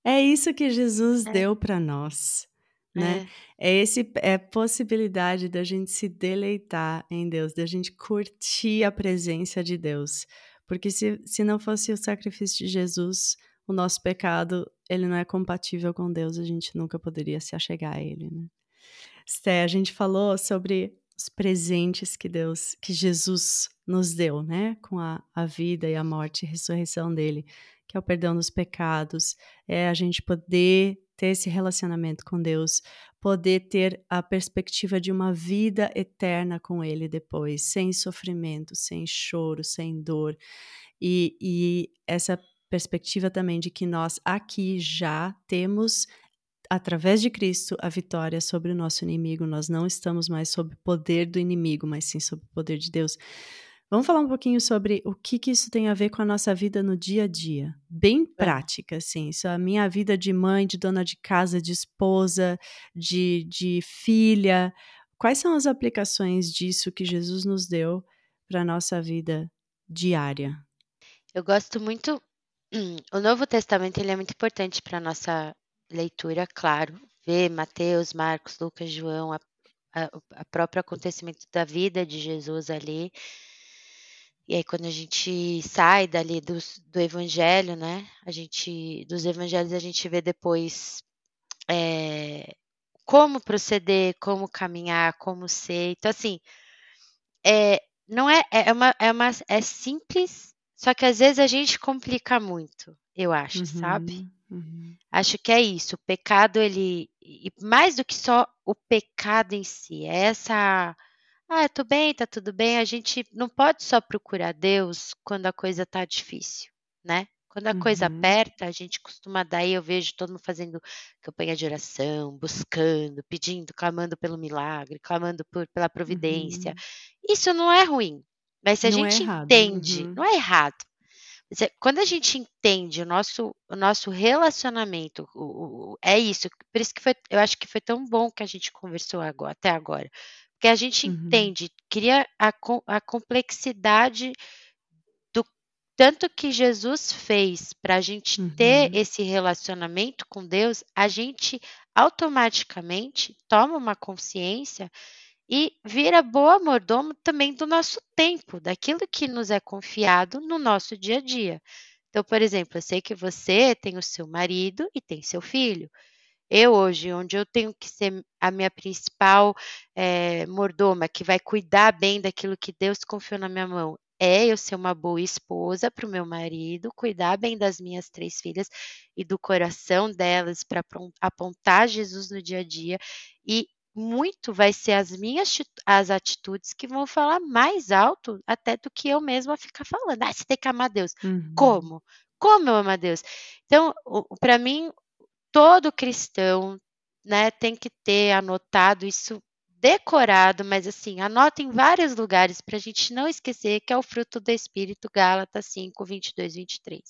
É isso que Jesus é. deu para nós, né? É. é esse é a possibilidade da gente se deleitar em Deus, da gente curtir a presença de Deus. Porque se, se não fosse o sacrifício de Jesus, o nosso pecado, ele não é compatível com Deus, a gente nunca poderia se achegar a ele, né? Sté, a gente falou sobre os presentes que Deus, que Jesus nos deu, né? Com a, a vida e a morte e a ressurreição dele, que é o perdão dos pecados, é a gente poder ter esse relacionamento com Deus, poder ter a perspectiva de uma vida eterna com Ele depois, sem sofrimento, sem choro, sem dor. E, e essa perspectiva também de que nós aqui já temos através de Cristo, a vitória sobre o nosso inimigo. Nós não estamos mais sob o poder do inimigo, mas sim sob o poder de Deus. Vamos falar um pouquinho sobre o que, que isso tem a ver com a nossa vida no dia a dia. Bem prática, assim. Isso é a minha vida de mãe, de dona de casa, de esposa, de, de filha. Quais são as aplicações disso que Jesus nos deu para a nossa vida diária? Eu gosto muito. O Novo Testamento ele é muito importante para a nossa leitura, claro, ver Mateus, Marcos, Lucas, João, a, a, a próprio acontecimento da vida de Jesus ali. E aí quando a gente sai dali do, do evangelho, né? A gente dos evangelhos a gente vê depois é, como proceder, como caminhar, como ser. Então assim, é, não é é uma, é uma é simples, só que às vezes a gente complica muito, eu acho, uhum. sabe? Uhum. Acho que é isso. O pecado, ele. E mais do que só o pecado em si, é essa. Ah, eu tô bem, tá tudo bem. A gente não pode só procurar Deus quando a coisa tá difícil, né? Quando a uhum. coisa aperta, a gente costuma daí, eu vejo todo mundo fazendo campanha de oração, buscando, pedindo, clamando pelo milagre, clamando por, pela providência. Uhum. Isso não é ruim. Mas se a não é gente é entende, uhum. não é errado. Quando a gente entende o nosso, o nosso relacionamento, o, o, é isso. Por isso que foi, eu acho que foi tão bom que a gente conversou agora, até agora. Porque a gente uhum. entende, cria a, a complexidade do tanto que Jesus fez para a gente uhum. ter esse relacionamento com Deus, a gente automaticamente toma uma consciência e vira boa mordomo também do nosso tempo, daquilo que nos é confiado no nosso dia a dia. Então, por exemplo, eu sei que você tem o seu marido e tem seu filho. Eu hoje, onde eu tenho que ser a minha principal é, mordoma, que vai cuidar bem daquilo que Deus confiou na minha mão, é eu ser uma boa esposa para o meu marido, cuidar bem das minhas três filhas e do coração delas para apontar Jesus no dia a dia e muito vai ser as minhas as atitudes que vão falar mais alto até do que eu mesma ficar falando. Ah, você tem que amar Deus. Uhum. Como? Como eu amo a Deus? Então, para mim, todo cristão, né, tem que ter anotado isso decorado, mas assim, anota em vários lugares para a gente não esquecer que é o fruto do Espírito, Gálatas 5, 22, 23.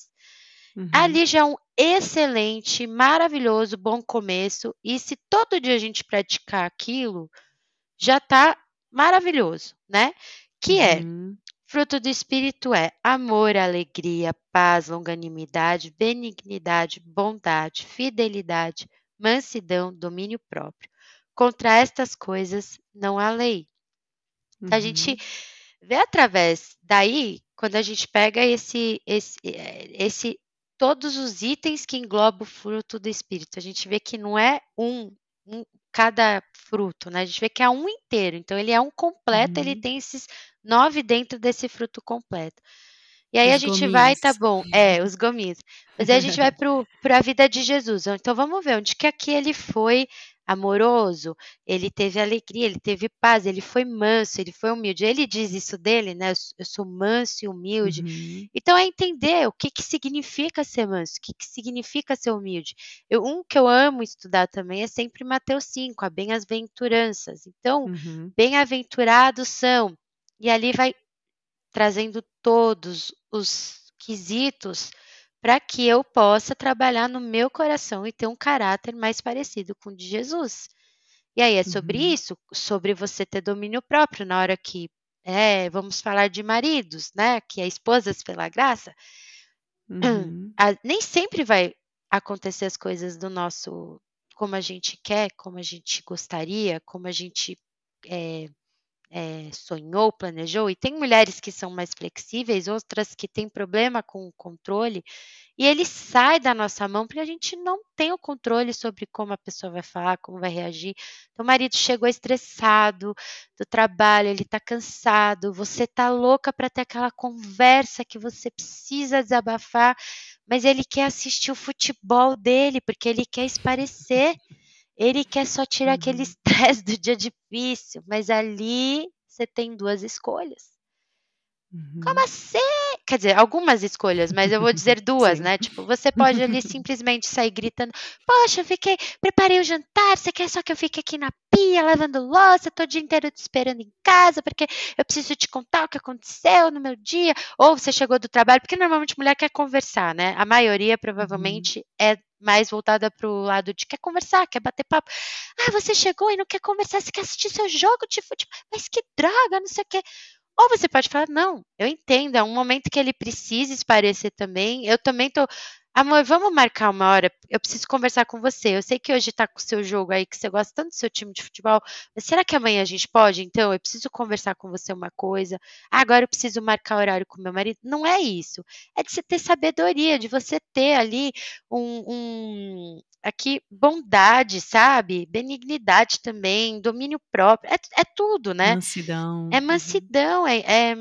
Uhum. Ali já é um excelente, maravilhoso, bom começo. E se todo dia a gente praticar aquilo, já está maravilhoso, né? Que é uhum. fruto do Espírito é amor, alegria, paz, longanimidade, benignidade, bondade, fidelidade, mansidão, domínio próprio. Contra estas coisas não há lei. Uhum. A gente uhum. vê através daí, quando a gente pega esse, esse, esse todos os itens que englobam o fruto do Espírito. A gente vê que não é um, um cada fruto, né? A gente vê que é um inteiro. Então, ele é um completo, uhum. ele tem esses nove dentro desse fruto completo. E aí os a gente gominhos. vai, tá bom, é, os gominhos. Mas aí a gente vai para a vida de Jesus. Então vamos ver onde que aqui ele foi amoroso, ele teve alegria, ele teve paz, ele foi manso, ele foi humilde. Ele diz isso dele, né? Eu sou manso e humilde. Uhum. Então é entender o que, que significa ser manso, o que, que significa ser humilde. Eu, um que eu amo estudar também é sempre Mateus 5, a bem-aventuranças. Então, uhum. bem-aventurados são. E ali vai trazendo todos os quesitos para que eu possa trabalhar no meu coração e ter um caráter mais parecido com o de Jesus. E aí é sobre uhum. isso, sobre você ter domínio próprio na hora que é, vamos falar de maridos, né? Que é esposas pela graça. Uhum. A, nem sempre vai acontecer as coisas do nosso como a gente quer, como a gente gostaria, como a gente é, é, sonhou, planejou, e tem mulheres que são mais flexíveis, outras que têm problema com o controle, e ele sai da nossa mão porque a gente não tem o controle sobre como a pessoa vai falar, como vai reagir. Então, o marido chegou estressado do trabalho, ele está cansado, você está louca para ter aquela conversa que você precisa desabafar, mas ele quer assistir o futebol dele, porque ele quer esparecer. Ele quer só tirar uhum. aquele estresse do dia difícil, mas ali você tem duas escolhas. Uhum. Como assim? Quer dizer, algumas escolhas, mas eu vou dizer duas, né? Tipo, você pode ali simplesmente sair gritando: Poxa, eu fiquei, preparei o jantar, você quer só que eu fique aqui na pia lavando louça, tô o dia inteiro te esperando em casa, porque eu preciso te contar o que aconteceu no meu dia. Ou você chegou do trabalho, porque normalmente mulher quer conversar, né? A maioria uhum. provavelmente uhum. é mais voltada para o lado de quer conversar, quer bater papo. Ah, você chegou e não quer conversar, você quer assistir seu jogo de futebol, mas que droga, não sei o quê. Ou você pode falar, não, eu entendo, é um momento que ele precisa esparecer também. Eu também tô Amor, vamos marcar uma hora. Eu preciso conversar com você. Eu sei que hoje tá com o seu jogo aí, que você gosta tanto do seu time de futebol. Mas será que amanhã a gente pode? Então, eu preciso conversar com você uma coisa. Ah, agora eu preciso marcar horário com meu marido. Não é isso. É de você ter sabedoria, de você ter ali um, um aqui bondade, sabe? Benignidade também, domínio próprio. É, é tudo, né? Mansidão. É uhum. mansidão, é, é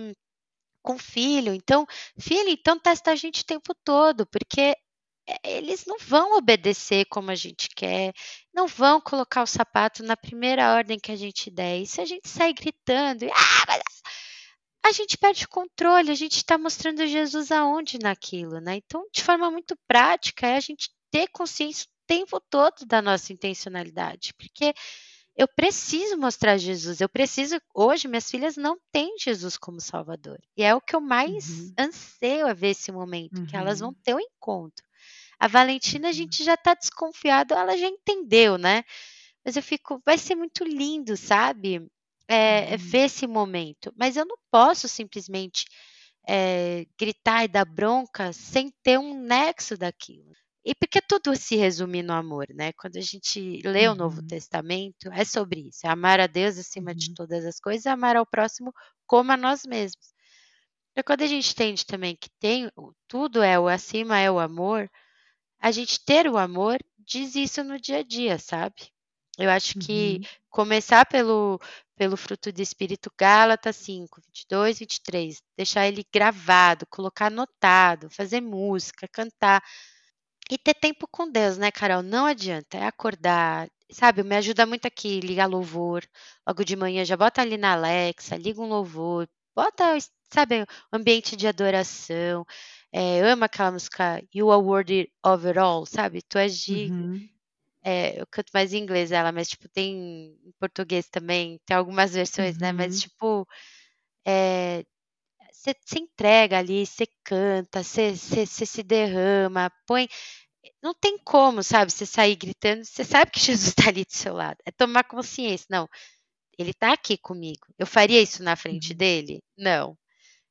com filho. Então, filho, então testa a gente o tempo todo, porque eles não vão obedecer como a gente quer, não vão colocar o sapato na primeira ordem que a gente der. E se a gente sair gritando, ah, a gente perde o controle, a gente está mostrando Jesus aonde naquilo, né? Então, de forma muito prática, é a gente ter consciência o tempo todo da nossa intencionalidade, porque eu preciso mostrar Jesus, eu preciso. Hoje, minhas filhas não têm Jesus como Salvador. E é o que eu mais uhum. anseio a ver esse momento, uhum. que elas vão uhum. ter o um encontro. A Valentina, a gente já está desconfiado, ela já entendeu, né? Mas eu fico, vai ser muito lindo, sabe? É, uhum. ver esse momento. Mas eu não posso simplesmente é, gritar e dar bronca sem ter um nexo daquilo. E porque tudo se resume no amor, né? Quando a gente lê o Novo uhum. Testamento, é sobre isso: é amar a Deus acima uhum. de todas as coisas e amar ao próximo como a nós mesmos. E quando a gente entende também que tem tudo é o acima é o amor, a gente ter o amor diz isso no dia a dia, sabe? Eu acho que uhum. começar pelo, pelo fruto do Espírito Gálatas 5, 22, 23, deixar ele gravado, colocar anotado, fazer música, cantar e ter tempo com Deus, né, Carol? Não adianta, é acordar, sabe? Me ajuda muito aqui, ligar louvor, logo de manhã já bota ali na Alexa, liga um louvor, bota, sabe, ambiente de adoração, é, ama aquela música You Are Worthy of It All, sabe? Tu és de... Uhum. É, eu canto mais em inglês ela, mas tipo, tem em português também, tem algumas versões, uhum. né? Mas uhum. tipo, é, você se entrega ali, você canta, você, você, você se derrama, põe. Não tem como, sabe, você sair gritando, você sabe que Jesus está ali do seu lado. É tomar consciência. Não, ele está aqui comigo. Eu faria isso na frente uhum. dele? Não.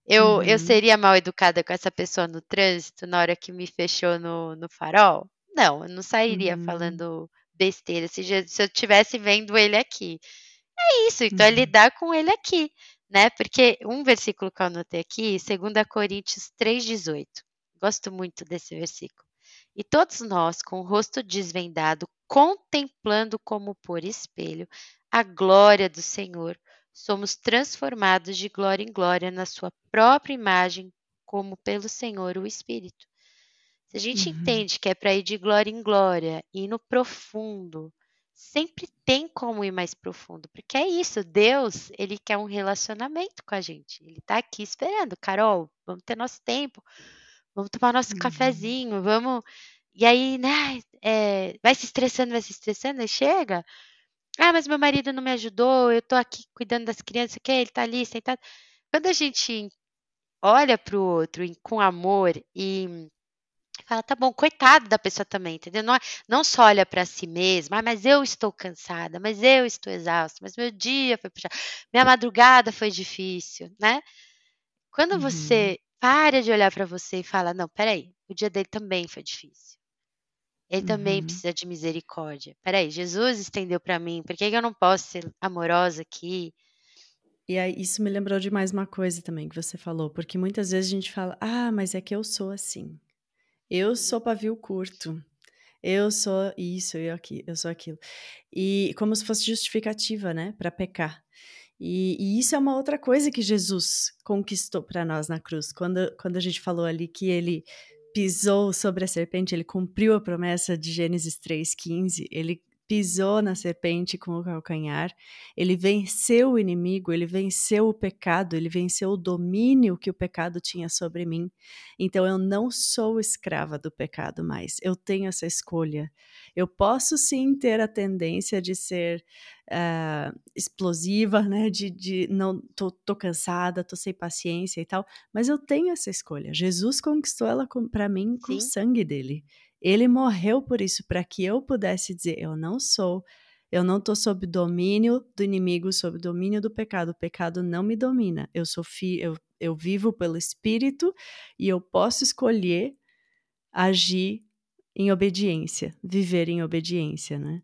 Eu, uhum. eu seria mal educada com essa pessoa no trânsito na hora que me fechou no, no farol? Não, eu não sairia uhum. falando besteira se, se eu estivesse vendo ele aqui. É isso, então é uhum. lidar com ele aqui né? Porque um versículo que eu anotei aqui, 2 Coríntios 3,18. Gosto muito desse versículo. E todos nós, com o rosto desvendado, contemplando como por espelho a glória do Senhor, somos transformados de glória em glória na sua própria imagem, como pelo Senhor o Espírito. Se a gente uhum. entende que é para ir de glória em glória, ir no profundo, sempre tem como ir mais profundo, porque é isso, Deus, ele quer um relacionamento com a gente. Ele tá aqui esperando, Carol, vamos ter nosso tempo, vamos tomar nosso uhum. cafezinho, vamos. E aí, né, é, vai se estressando, vai se estressando, aí chega. Ah, mas meu marido não me ajudou, eu tô aqui cuidando das crianças, que ele tá ali sentado. Quando a gente olha pro outro com amor e fala, tá bom, coitado da pessoa também, entendeu? Não, é, não só olha para si mesma, ah, mas eu estou cansada, mas eu estou exausta, mas meu dia foi puxado, minha madrugada foi difícil, né? Quando uhum. você para de olhar para você e fala, não, peraí, o dia dele também foi difícil. Ele uhum. também precisa de misericórdia. Peraí, Jesus estendeu para mim, por que, que eu não posso ser amorosa aqui? E aí, isso me lembrou de mais uma coisa também que você falou, porque muitas vezes a gente fala, ah, mas é que eu sou assim. Eu sou pavio curto. Eu sou isso, eu aqui, eu sou aquilo. E como se fosse justificativa, né, para pecar. E, e, isso é uma outra coisa que Jesus conquistou para nós na cruz. Quando, quando a gente falou ali que ele pisou sobre a serpente, ele cumpriu a promessa de Gênesis 3,15, ele pisou na serpente com o calcanhar, ele venceu o inimigo, ele venceu o pecado, ele venceu o domínio que o pecado tinha sobre mim. Então eu não sou escrava do pecado mais, eu tenho essa escolha. Eu posso sim ter a tendência de ser uh, explosiva, né? De, de não tô, tô cansada, tô sem paciência e tal, mas eu tenho essa escolha. Jesus conquistou ela para mim com sim. o sangue dele. Ele morreu por isso, para que eu pudesse dizer: eu não sou, eu não estou sob domínio do inimigo, sob domínio do pecado. O pecado não me domina. Eu sou fi, eu, eu vivo pelo Espírito e eu posso escolher agir em obediência, viver em obediência, né?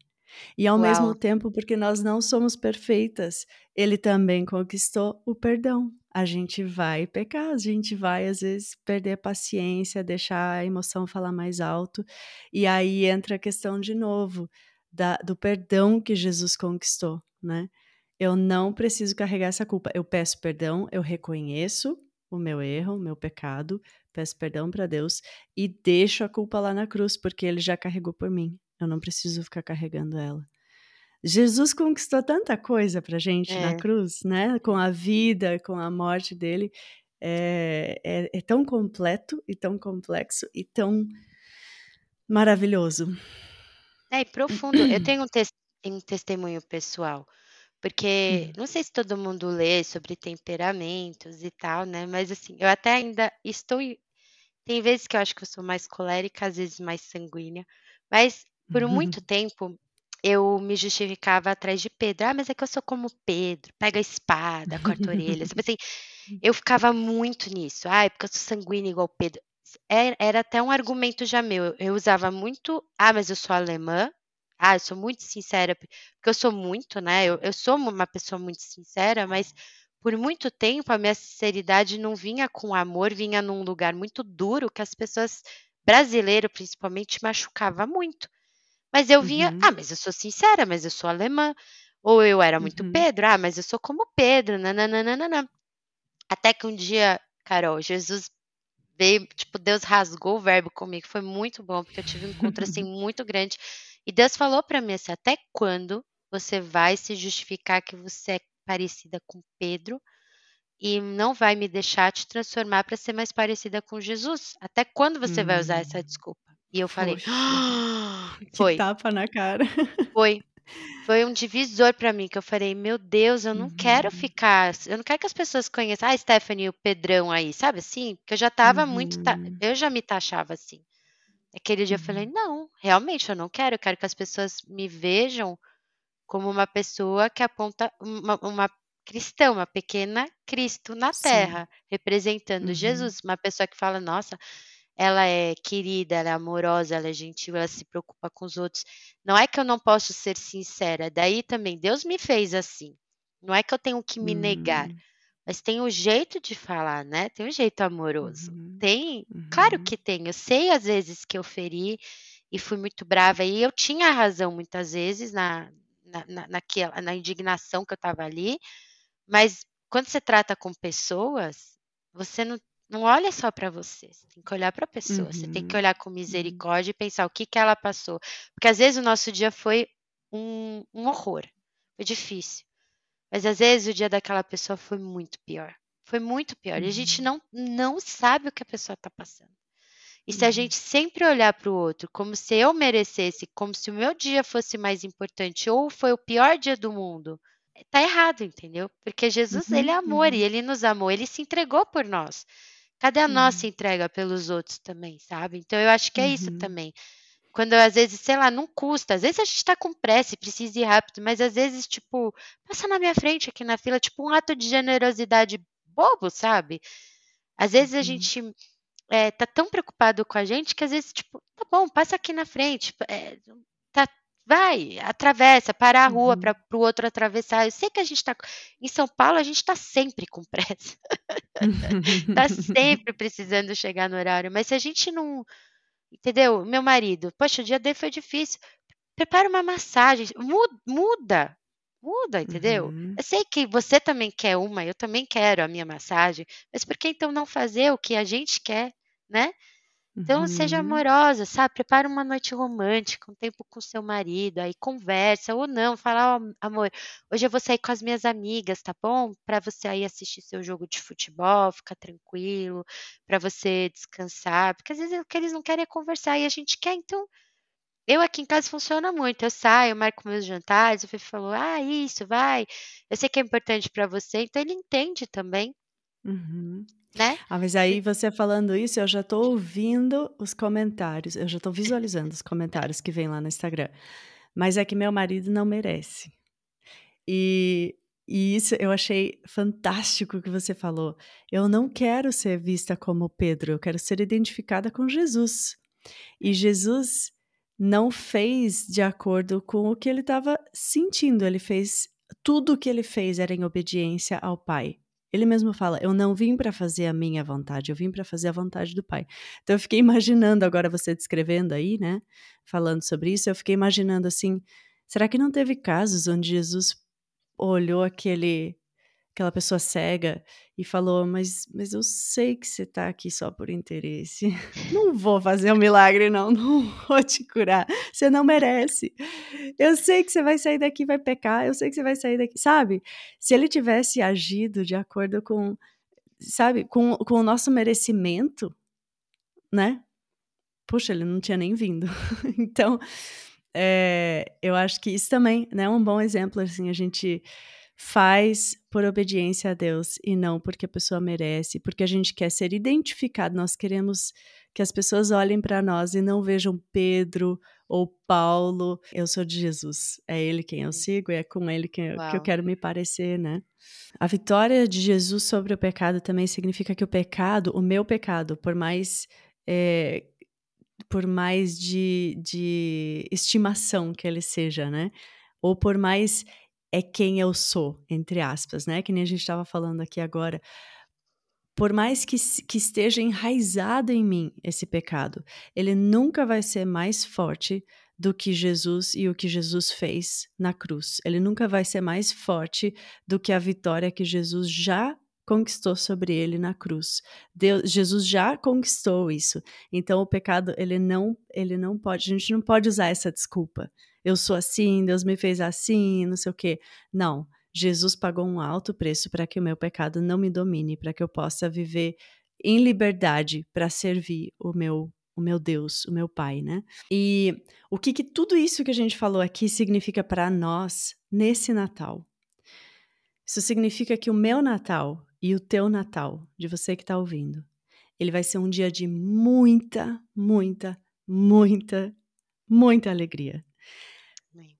E ao Uau. mesmo tempo, porque nós não somos perfeitas, ele também conquistou o perdão. A gente vai pecar, a gente vai às vezes perder a paciência, deixar a emoção falar mais alto, e aí entra a questão de novo da, do perdão que Jesus conquistou, né? Eu não preciso carregar essa culpa. Eu peço perdão, eu reconheço o meu erro, o meu pecado, peço perdão para Deus e deixo a culpa lá na cruz, porque ele já carregou por mim. Eu não preciso ficar carregando ela. Jesus conquistou tanta coisa pra gente é. na cruz, né? Com a vida, com a morte dele. É, é, é tão completo e tão complexo e tão maravilhoso. É, e profundo. Eu tenho um, te um testemunho pessoal, porque hum. não sei se todo mundo lê sobre temperamentos e tal, né? Mas assim, eu até ainda estou. Tem vezes que eu acho que eu sou mais colérica, às vezes mais sanguínea, mas por uhum. muito tempo, eu me justificava atrás de Pedro. Ah, mas é que eu sou como Pedro, pega a espada, corta a orelha. assim, eu ficava muito nisso. Ah, é porque eu sou sanguínea igual Pedro. Era, era até um argumento já meu. Eu usava muito, ah, mas eu sou alemã. Ah, eu sou muito sincera, porque eu sou muito, né? Eu, eu sou uma pessoa muito sincera, mas por muito tempo a minha sinceridade não vinha com amor, vinha num lugar muito duro que as pessoas, brasileiras principalmente, machucava muito. Mas eu vinha, uhum. ah, mas eu sou sincera, mas eu sou alemã. Ou eu era muito uhum. Pedro, ah, mas eu sou como Pedro, nananana. Até que um dia, Carol, Jesus veio, tipo, Deus rasgou o verbo comigo, foi muito bom, porque eu tive um encontro assim muito grande. E Deus falou para mim assim: até quando você vai se justificar que você é parecida com Pedro e não vai me deixar te transformar para ser mais parecida com Jesus? Até quando você vai usar essa hum. desculpa? E eu falei, ah, foi. tapa na cara. Foi. Foi um divisor para mim que eu falei, meu Deus, eu não uhum. quero ficar, eu não quero que as pessoas conheçam, ah, Stephanie, o Pedrão aí, sabe assim? Porque eu já tava uhum. muito, eu já me taxava assim. Aquele dia eu falei, uhum. não, realmente eu não quero, eu quero que as pessoas me vejam como uma pessoa que aponta uma, uma cristã, uma pequena Cristo na Terra, Sim. representando uhum. Jesus, uma pessoa que fala, nossa, ela é querida, ela é amorosa, ela é gentil, ela se preocupa com os outros. Não é que eu não posso ser sincera, daí também Deus me fez assim. Não é que eu tenho que me negar, hum. mas tem o um jeito de falar, né? Tem um jeito amoroso. Uhum. Tem, uhum. claro que tem. Eu sei às vezes que eu feri e fui muito brava e eu tinha razão muitas vezes na, na, na, naquela, na indignação que eu estava ali, mas quando você trata com pessoas, você não não olha só para você, você tem que olhar para a pessoa, uhum. você tem que uhum. olhar com uhum. misericórdia e pensar o que que ela passou. Porque às vezes o nosso dia foi um, um horror, foi difícil. Mas às vezes o dia daquela pessoa foi muito pior. Foi muito pior. E a gente uhum. não, não sabe o que a pessoa está passando. E se a gente sempre olhar para o outro como se eu merecesse, como se o meu dia fosse mais importante ou foi o pior dia do mundo, tá errado, entendeu? Porque Jesus, uhum, ele é amor uhum. e ele nos amou, ele se entregou por nós. Cadê a uhum. nossa entrega pelos outros também, sabe? Então eu acho que é isso uhum. também. Quando às vezes, sei lá, não custa, às vezes a gente tá com pressa e precisa ir rápido, mas às vezes, tipo, passa na minha frente aqui na fila, tipo um ato de generosidade bobo, sabe? Às vezes a uhum. gente é, tá tão preocupado com a gente que às vezes, tipo, tá bom, passa aqui na frente, é, tá, vai, atravessa, para a rua uhum. para o outro atravessar. Eu sei que a gente está em São Paulo, a gente está sempre com pressa, está sempre precisando chegar no horário. Mas se a gente não, entendeu? Meu marido, poxa, o dia dele foi difícil. Prepara uma massagem, muda, muda, entendeu? Uhum. Eu sei que você também quer uma, eu também quero a minha massagem, mas por que então não fazer o que a gente quer, né? Então, uhum. seja amorosa, sabe? Prepara uma noite romântica, um tempo com seu marido, aí conversa ou não, fala, oh, amor, hoje eu vou sair com as minhas amigas, tá bom? Para você aí assistir seu jogo de futebol, ficar tranquilo, para você descansar, porque às vezes o que eles não querem é conversar e a gente quer, então eu aqui em casa funciona muito. Eu saio, marco meus jantares. O Fê falou: Ah, isso, vai. Eu sei que é importante para você, então ele entende também. Uhum. Né? Ah, mas aí você falando isso, eu já estou ouvindo os comentários, eu já estou visualizando os comentários que vem lá no Instagram. Mas é que meu marido não merece. E, e isso eu achei fantástico que você falou. Eu não quero ser vista como Pedro, eu quero ser identificada com Jesus. E Jesus não fez de acordo com o que ele estava sentindo, ele fez tudo o que ele fez era em obediência ao Pai. Ele mesmo fala: Eu não vim para fazer a minha vontade, eu vim para fazer a vontade do Pai. Então eu fiquei imaginando, agora você descrevendo aí, né? Falando sobre isso, eu fiquei imaginando assim: será que não teve casos onde Jesus olhou aquele aquela pessoa cega e falou: Mas, mas eu sei que você está aqui só por interesse. Não vou fazer um milagre, não. Não vou te curar. Você não merece. Eu sei que você vai sair daqui vai pecar. Eu sei que você vai sair daqui. Sabe? Se ele tivesse agido de acordo com, sabe, com, com o nosso merecimento, né? Puxa, ele não tinha nem vindo. então, é, eu acho que isso também né, é um bom exemplo. Assim, a gente faz por obediência a Deus e não porque a pessoa merece, porque a gente quer ser identificado, nós queremos que as pessoas olhem para nós e não vejam Pedro ou Paulo. Eu sou de Jesus, é ele quem eu sigo e é com ele que eu, que eu quero me parecer, né? A vitória de Jesus sobre o pecado também significa que o pecado, o meu pecado, por mais é, por mais de, de estimação que ele seja, né? Ou por mais é quem eu sou, entre aspas, né? Que nem a gente estava falando aqui agora. Por mais que, que esteja enraizado em mim esse pecado, ele nunca vai ser mais forte do que Jesus e o que Jesus fez na cruz. Ele nunca vai ser mais forte do que a vitória que Jesus já conquistou sobre ele na cruz. Deus, Jesus já conquistou isso. Então o pecado ele não ele não pode, a gente não pode usar essa desculpa eu sou assim, Deus me fez assim, não sei o quê. Não. Jesus pagou um alto preço para que o meu pecado não me domine, para que eu possa viver em liberdade para servir o meu o meu Deus, o meu Pai, né? E o que, que tudo isso que a gente falou aqui significa para nós nesse Natal? Isso significa que o meu Natal e o teu Natal, de você que está ouvindo, ele vai ser um dia de muita, muita, muita, muita alegria.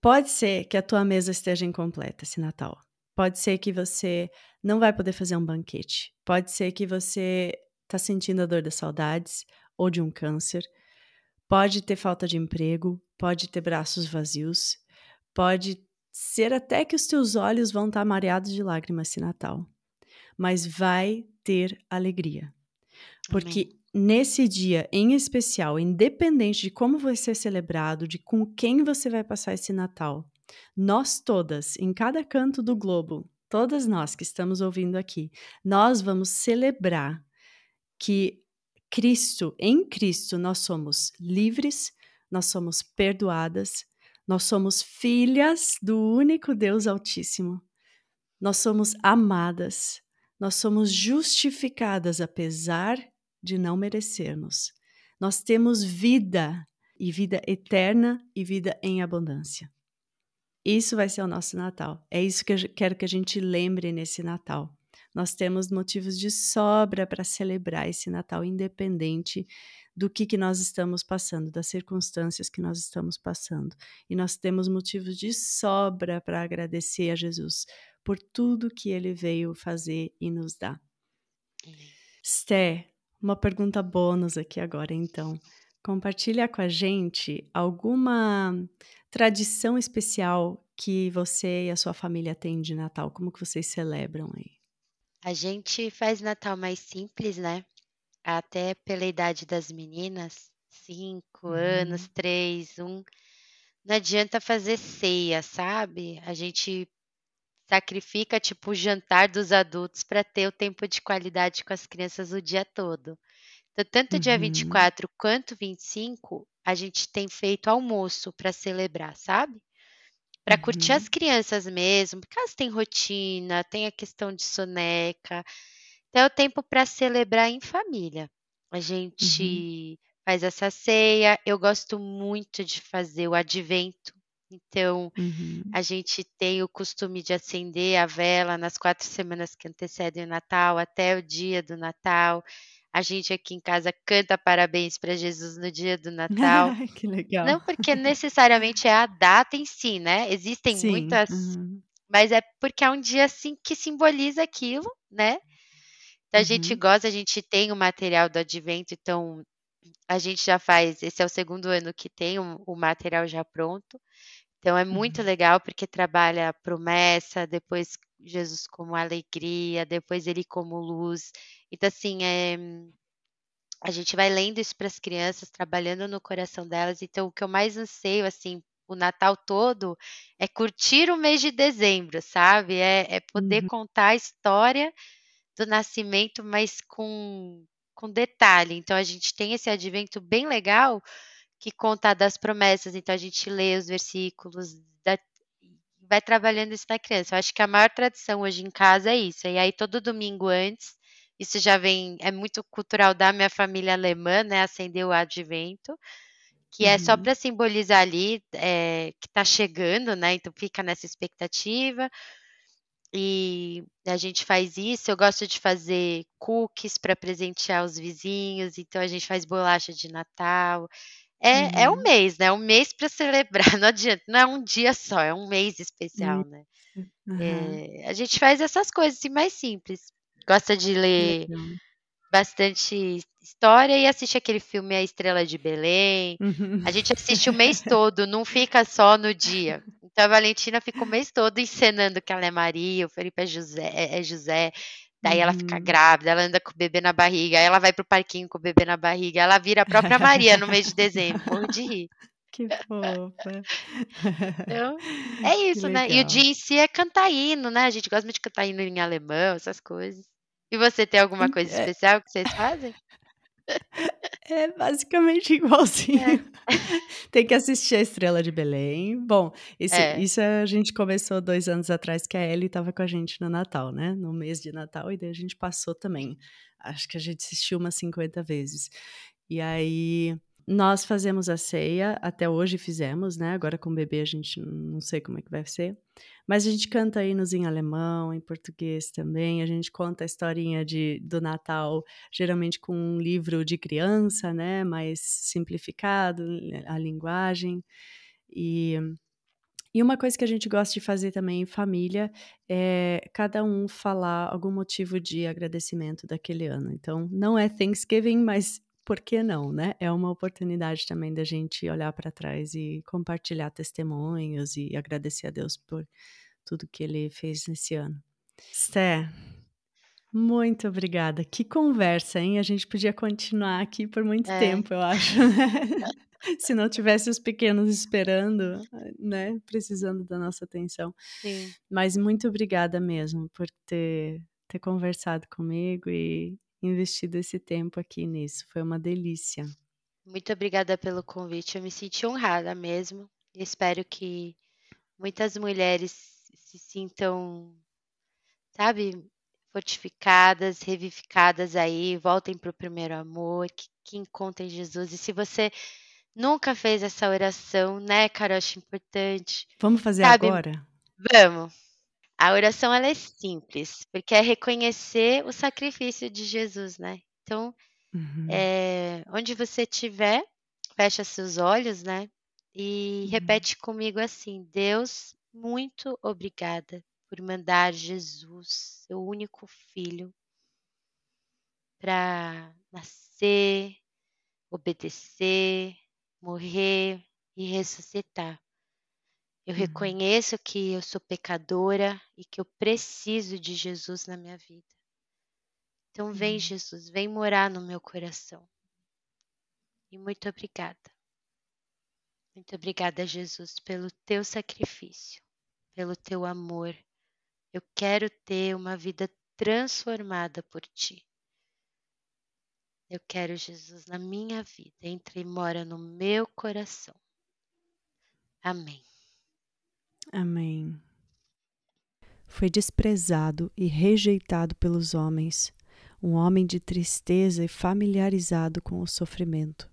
Pode ser que a tua mesa esteja incompleta esse Natal. Pode ser que você não vai poder fazer um banquete. Pode ser que você está sentindo a dor das saudades ou de um câncer. Pode ter falta de emprego, pode ter braços vazios, pode ser até que os teus olhos vão estar tá mareados de lágrimas esse Natal. Mas vai ter alegria. Porque Amém nesse dia em especial, independente de como vai ser celebrado, de com quem você vai passar esse Natal, nós todas, em cada canto do globo, todas nós que estamos ouvindo aqui, nós vamos celebrar que Cristo, em Cristo, nós somos livres, nós somos perdoadas, Nós somos filhas do único Deus Altíssimo. Nós somos amadas. Nós somos justificadas apesar de não merecermos. Nós temos vida e vida eterna e vida em abundância. Isso vai ser o nosso Natal. É isso que eu quero que a gente lembre nesse Natal. Nós temos motivos de sobra para celebrar esse Natal, independente do que, que nós estamos passando, das circunstâncias que nós estamos passando. E nós temos motivos de sobra para agradecer a Jesus por tudo que ele veio fazer e nos dar. Sté, uma pergunta bônus aqui agora, então. Compartilha com a gente alguma tradição especial que você e a sua família têm de Natal. Como que vocês celebram aí? A gente faz Natal mais simples, né? Até pela idade das meninas, cinco uhum. anos, três, um. Não adianta fazer ceia, sabe? A gente sacrifica tipo o jantar dos adultos para ter o tempo de qualidade com as crianças o dia todo. Então, tanto dia Uhum. 24 quanto 25, a gente tem feito almoço para celebrar, sabe? Para curtir as uhum. crianças mesmo, porque elas têm rotina, tem a questão de soneca. Então, é o tempo para celebrar em família. A Uhum. gente faz essa ceia. Eu gosto muito de fazer o advento. Então, Uhum. a gente tem o costume de acender a vela nas quatro semanas que antecedem o Natal, até o dia do Natal. A gente aqui em casa canta parabéns para Jesus no dia do Natal. que legal. Não porque necessariamente é a data em si, né? Existem Sim, muitas, uhum. mas é porque é um dia assim que simboliza aquilo, né? Então, a gente uhum. gosta, a gente tem o material do advento, então a gente já faz, esse é o segundo ano que tem o, o material já pronto. Então é muito uhum. legal porque trabalha a promessa, depois Jesus como alegria, depois ele como luz. Então, assim, é, a gente vai lendo isso para as crianças, trabalhando no coração delas. Então, o que eu mais anseio, assim, o Natal todo, é curtir o mês de dezembro, sabe? É, é poder uhum. contar a história do nascimento, mas com, com detalhe. Então, a gente tem esse advento bem legal que conta das promessas. Então, a gente lê os versículos da, vai trabalhando isso na criança. Eu acho que a maior tradição hoje em casa é isso. E aí, todo domingo antes, isso já vem, é muito cultural da minha família alemã, né? Acender o advento, que é só uhum. para simbolizar ali é, que está chegando, né? Então fica nessa expectativa. E a gente faz isso. Eu gosto de fazer cookies para presentear os vizinhos, então a gente faz bolacha de Natal. É, é um uhum. mês, né? Um mês para celebrar. Não adianta, não é um dia só, é um mês especial, né? É, a gente faz essas coisas assim, mais simples. Gosta de ler bastante história e assiste aquele filme A Estrela de Belém. Uhum. A gente assiste o mês todo, não fica só no dia. Então a Valentina fica o mês todo encenando que ela é Maria, o Felipe é José, é, é José. Daí ela fica uhum. grávida, ela anda com o bebê na barriga, aí ela vai pro parquinho com o bebê na barriga, ela vira a própria Maria no mês de dezembro, morro de rir. Que fofa. Então, é isso, né? E o dia em si é cantar hino, né? A gente gosta muito de cantar hino em alemão, essas coisas. E você tem alguma coisa é. especial que vocês fazem? É basicamente igualzinho. É. Tem que assistir a Estrela de Belém. Bom, isso, é. isso a gente começou dois anos atrás, que a Ellie estava com a gente no Natal, né? No mês de Natal, e daí a gente passou também. Acho que a gente assistiu umas 50 vezes. E aí nós fazemos a ceia, até hoje fizemos, né? Agora com o bebê a gente não sei como é que vai ser. Mas a gente canta hinos em alemão, em português também. A gente conta a historinha de, do Natal, geralmente com um livro de criança, né? Mais simplificado, a linguagem. E, e uma coisa que a gente gosta de fazer também em família é cada um falar algum motivo de agradecimento daquele ano. Então, não é Thanksgiving, mas por que não, né? É uma oportunidade também da gente olhar para trás e compartilhar testemunhos e agradecer a Deus por tudo que ele fez nesse ano. Sté, muito obrigada. Que conversa, hein? A gente podia continuar aqui por muito é. tempo, eu acho. Né? Se não tivesse os pequenos esperando, né? Precisando da nossa atenção. Sim. Mas muito obrigada mesmo por ter, ter conversado comigo e, investido esse tempo aqui nisso. Foi uma delícia. Muito obrigada pelo convite. Eu me senti honrada mesmo. espero que muitas mulheres se sintam, sabe, fortificadas, revivificadas aí, voltem para o primeiro amor, que, que encontrem Jesus. E se você nunca fez essa oração, né, Carol, acho importante. Vamos fazer sabe, agora? Vamos. A oração ela é simples, porque é reconhecer o sacrifício de Jesus, né? Então, uhum. é, onde você estiver, fecha seus olhos, né? E uhum. repete comigo assim: Deus, muito obrigada por mandar Jesus, seu único filho, para nascer, obedecer, morrer e ressuscitar. Eu uhum. reconheço que eu sou pecadora e que eu preciso de Jesus na minha vida. Então, vem, uhum. Jesus, vem morar no meu coração. E muito obrigada. Muito obrigada, Jesus, pelo teu sacrifício, pelo teu amor. Eu quero ter uma vida transformada por ti. Eu quero Jesus na minha vida, entre e mora no meu coração. Amém. Amém. Foi desprezado e rejeitado pelos homens, um homem de tristeza e familiarizado com o sofrimento.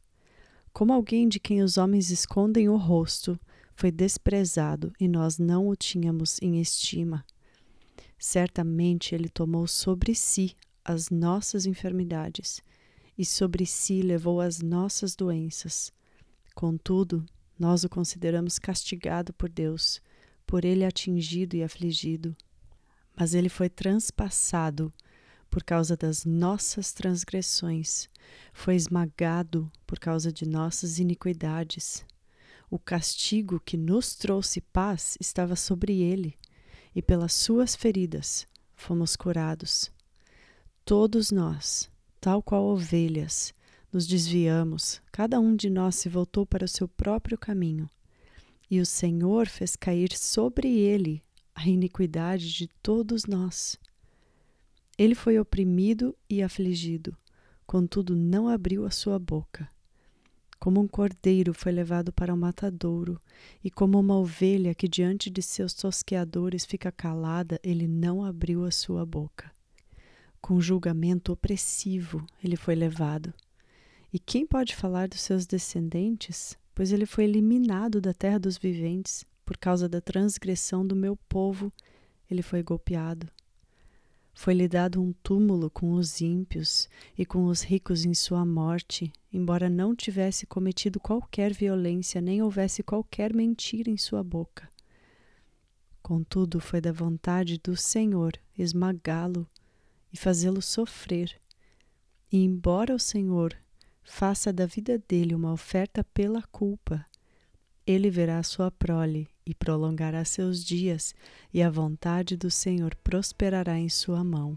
Como alguém de quem os homens escondem o rosto, foi desprezado e nós não o tínhamos em estima. Certamente ele tomou sobre si as nossas enfermidades e sobre si levou as nossas doenças. Contudo, nós o consideramos castigado por Deus, por ele atingido e afligido. Mas ele foi transpassado por causa das nossas transgressões, foi esmagado por causa de nossas iniquidades. O castigo que nos trouxe paz estava sobre ele, e pelas suas feridas fomos curados. Todos nós, tal qual ovelhas, nos desviamos, cada um de nós se voltou para o seu próprio caminho, e o Senhor fez cair sobre ele a iniquidade de todos nós. Ele foi oprimido e afligido, contudo não abriu a sua boca. Como um cordeiro foi levado para o matadouro, e como uma ovelha que diante de seus tosqueadores fica calada, ele não abriu a sua boca. Com julgamento opressivo ele foi levado. E quem pode falar dos seus descendentes? Pois ele foi eliminado da terra dos viventes, por causa da transgressão do meu povo, ele foi golpeado. Foi-lhe dado um túmulo com os ímpios e com os ricos em sua morte, embora não tivesse cometido qualquer violência, nem houvesse qualquer mentira em sua boca. Contudo, foi da vontade do Senhor esmagá-lo e fazê-lo sofrer. E embora o Senhor faça da vida dele uma oferta pela culpa, ele verá sua prole e prolongará seus dias, e a vontade do Senhor prosperará em sua mão.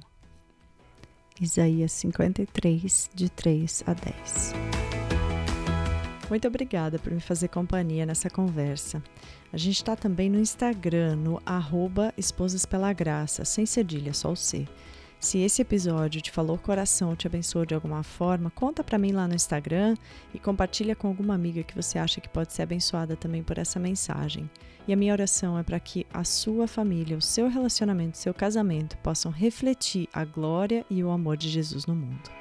Isaías 53, de 3 a 10. Muito obrigada por me fazer companhia nessa conversa. A gente está também no Instagram, no arroba Esposas Pela Graça, sem cedilha, só o C. Se esse episódio te falou coração, te abençoou de alguma forma, conta para mim lá no Instagram e compartilha com alguma amiga que você acha que pode ser abençoada também por essa mensagem. E a minha oração é para que a sua família, o seu relacionamento, o seu casamento possam refletir a glória e o amor de Jesus no mundo.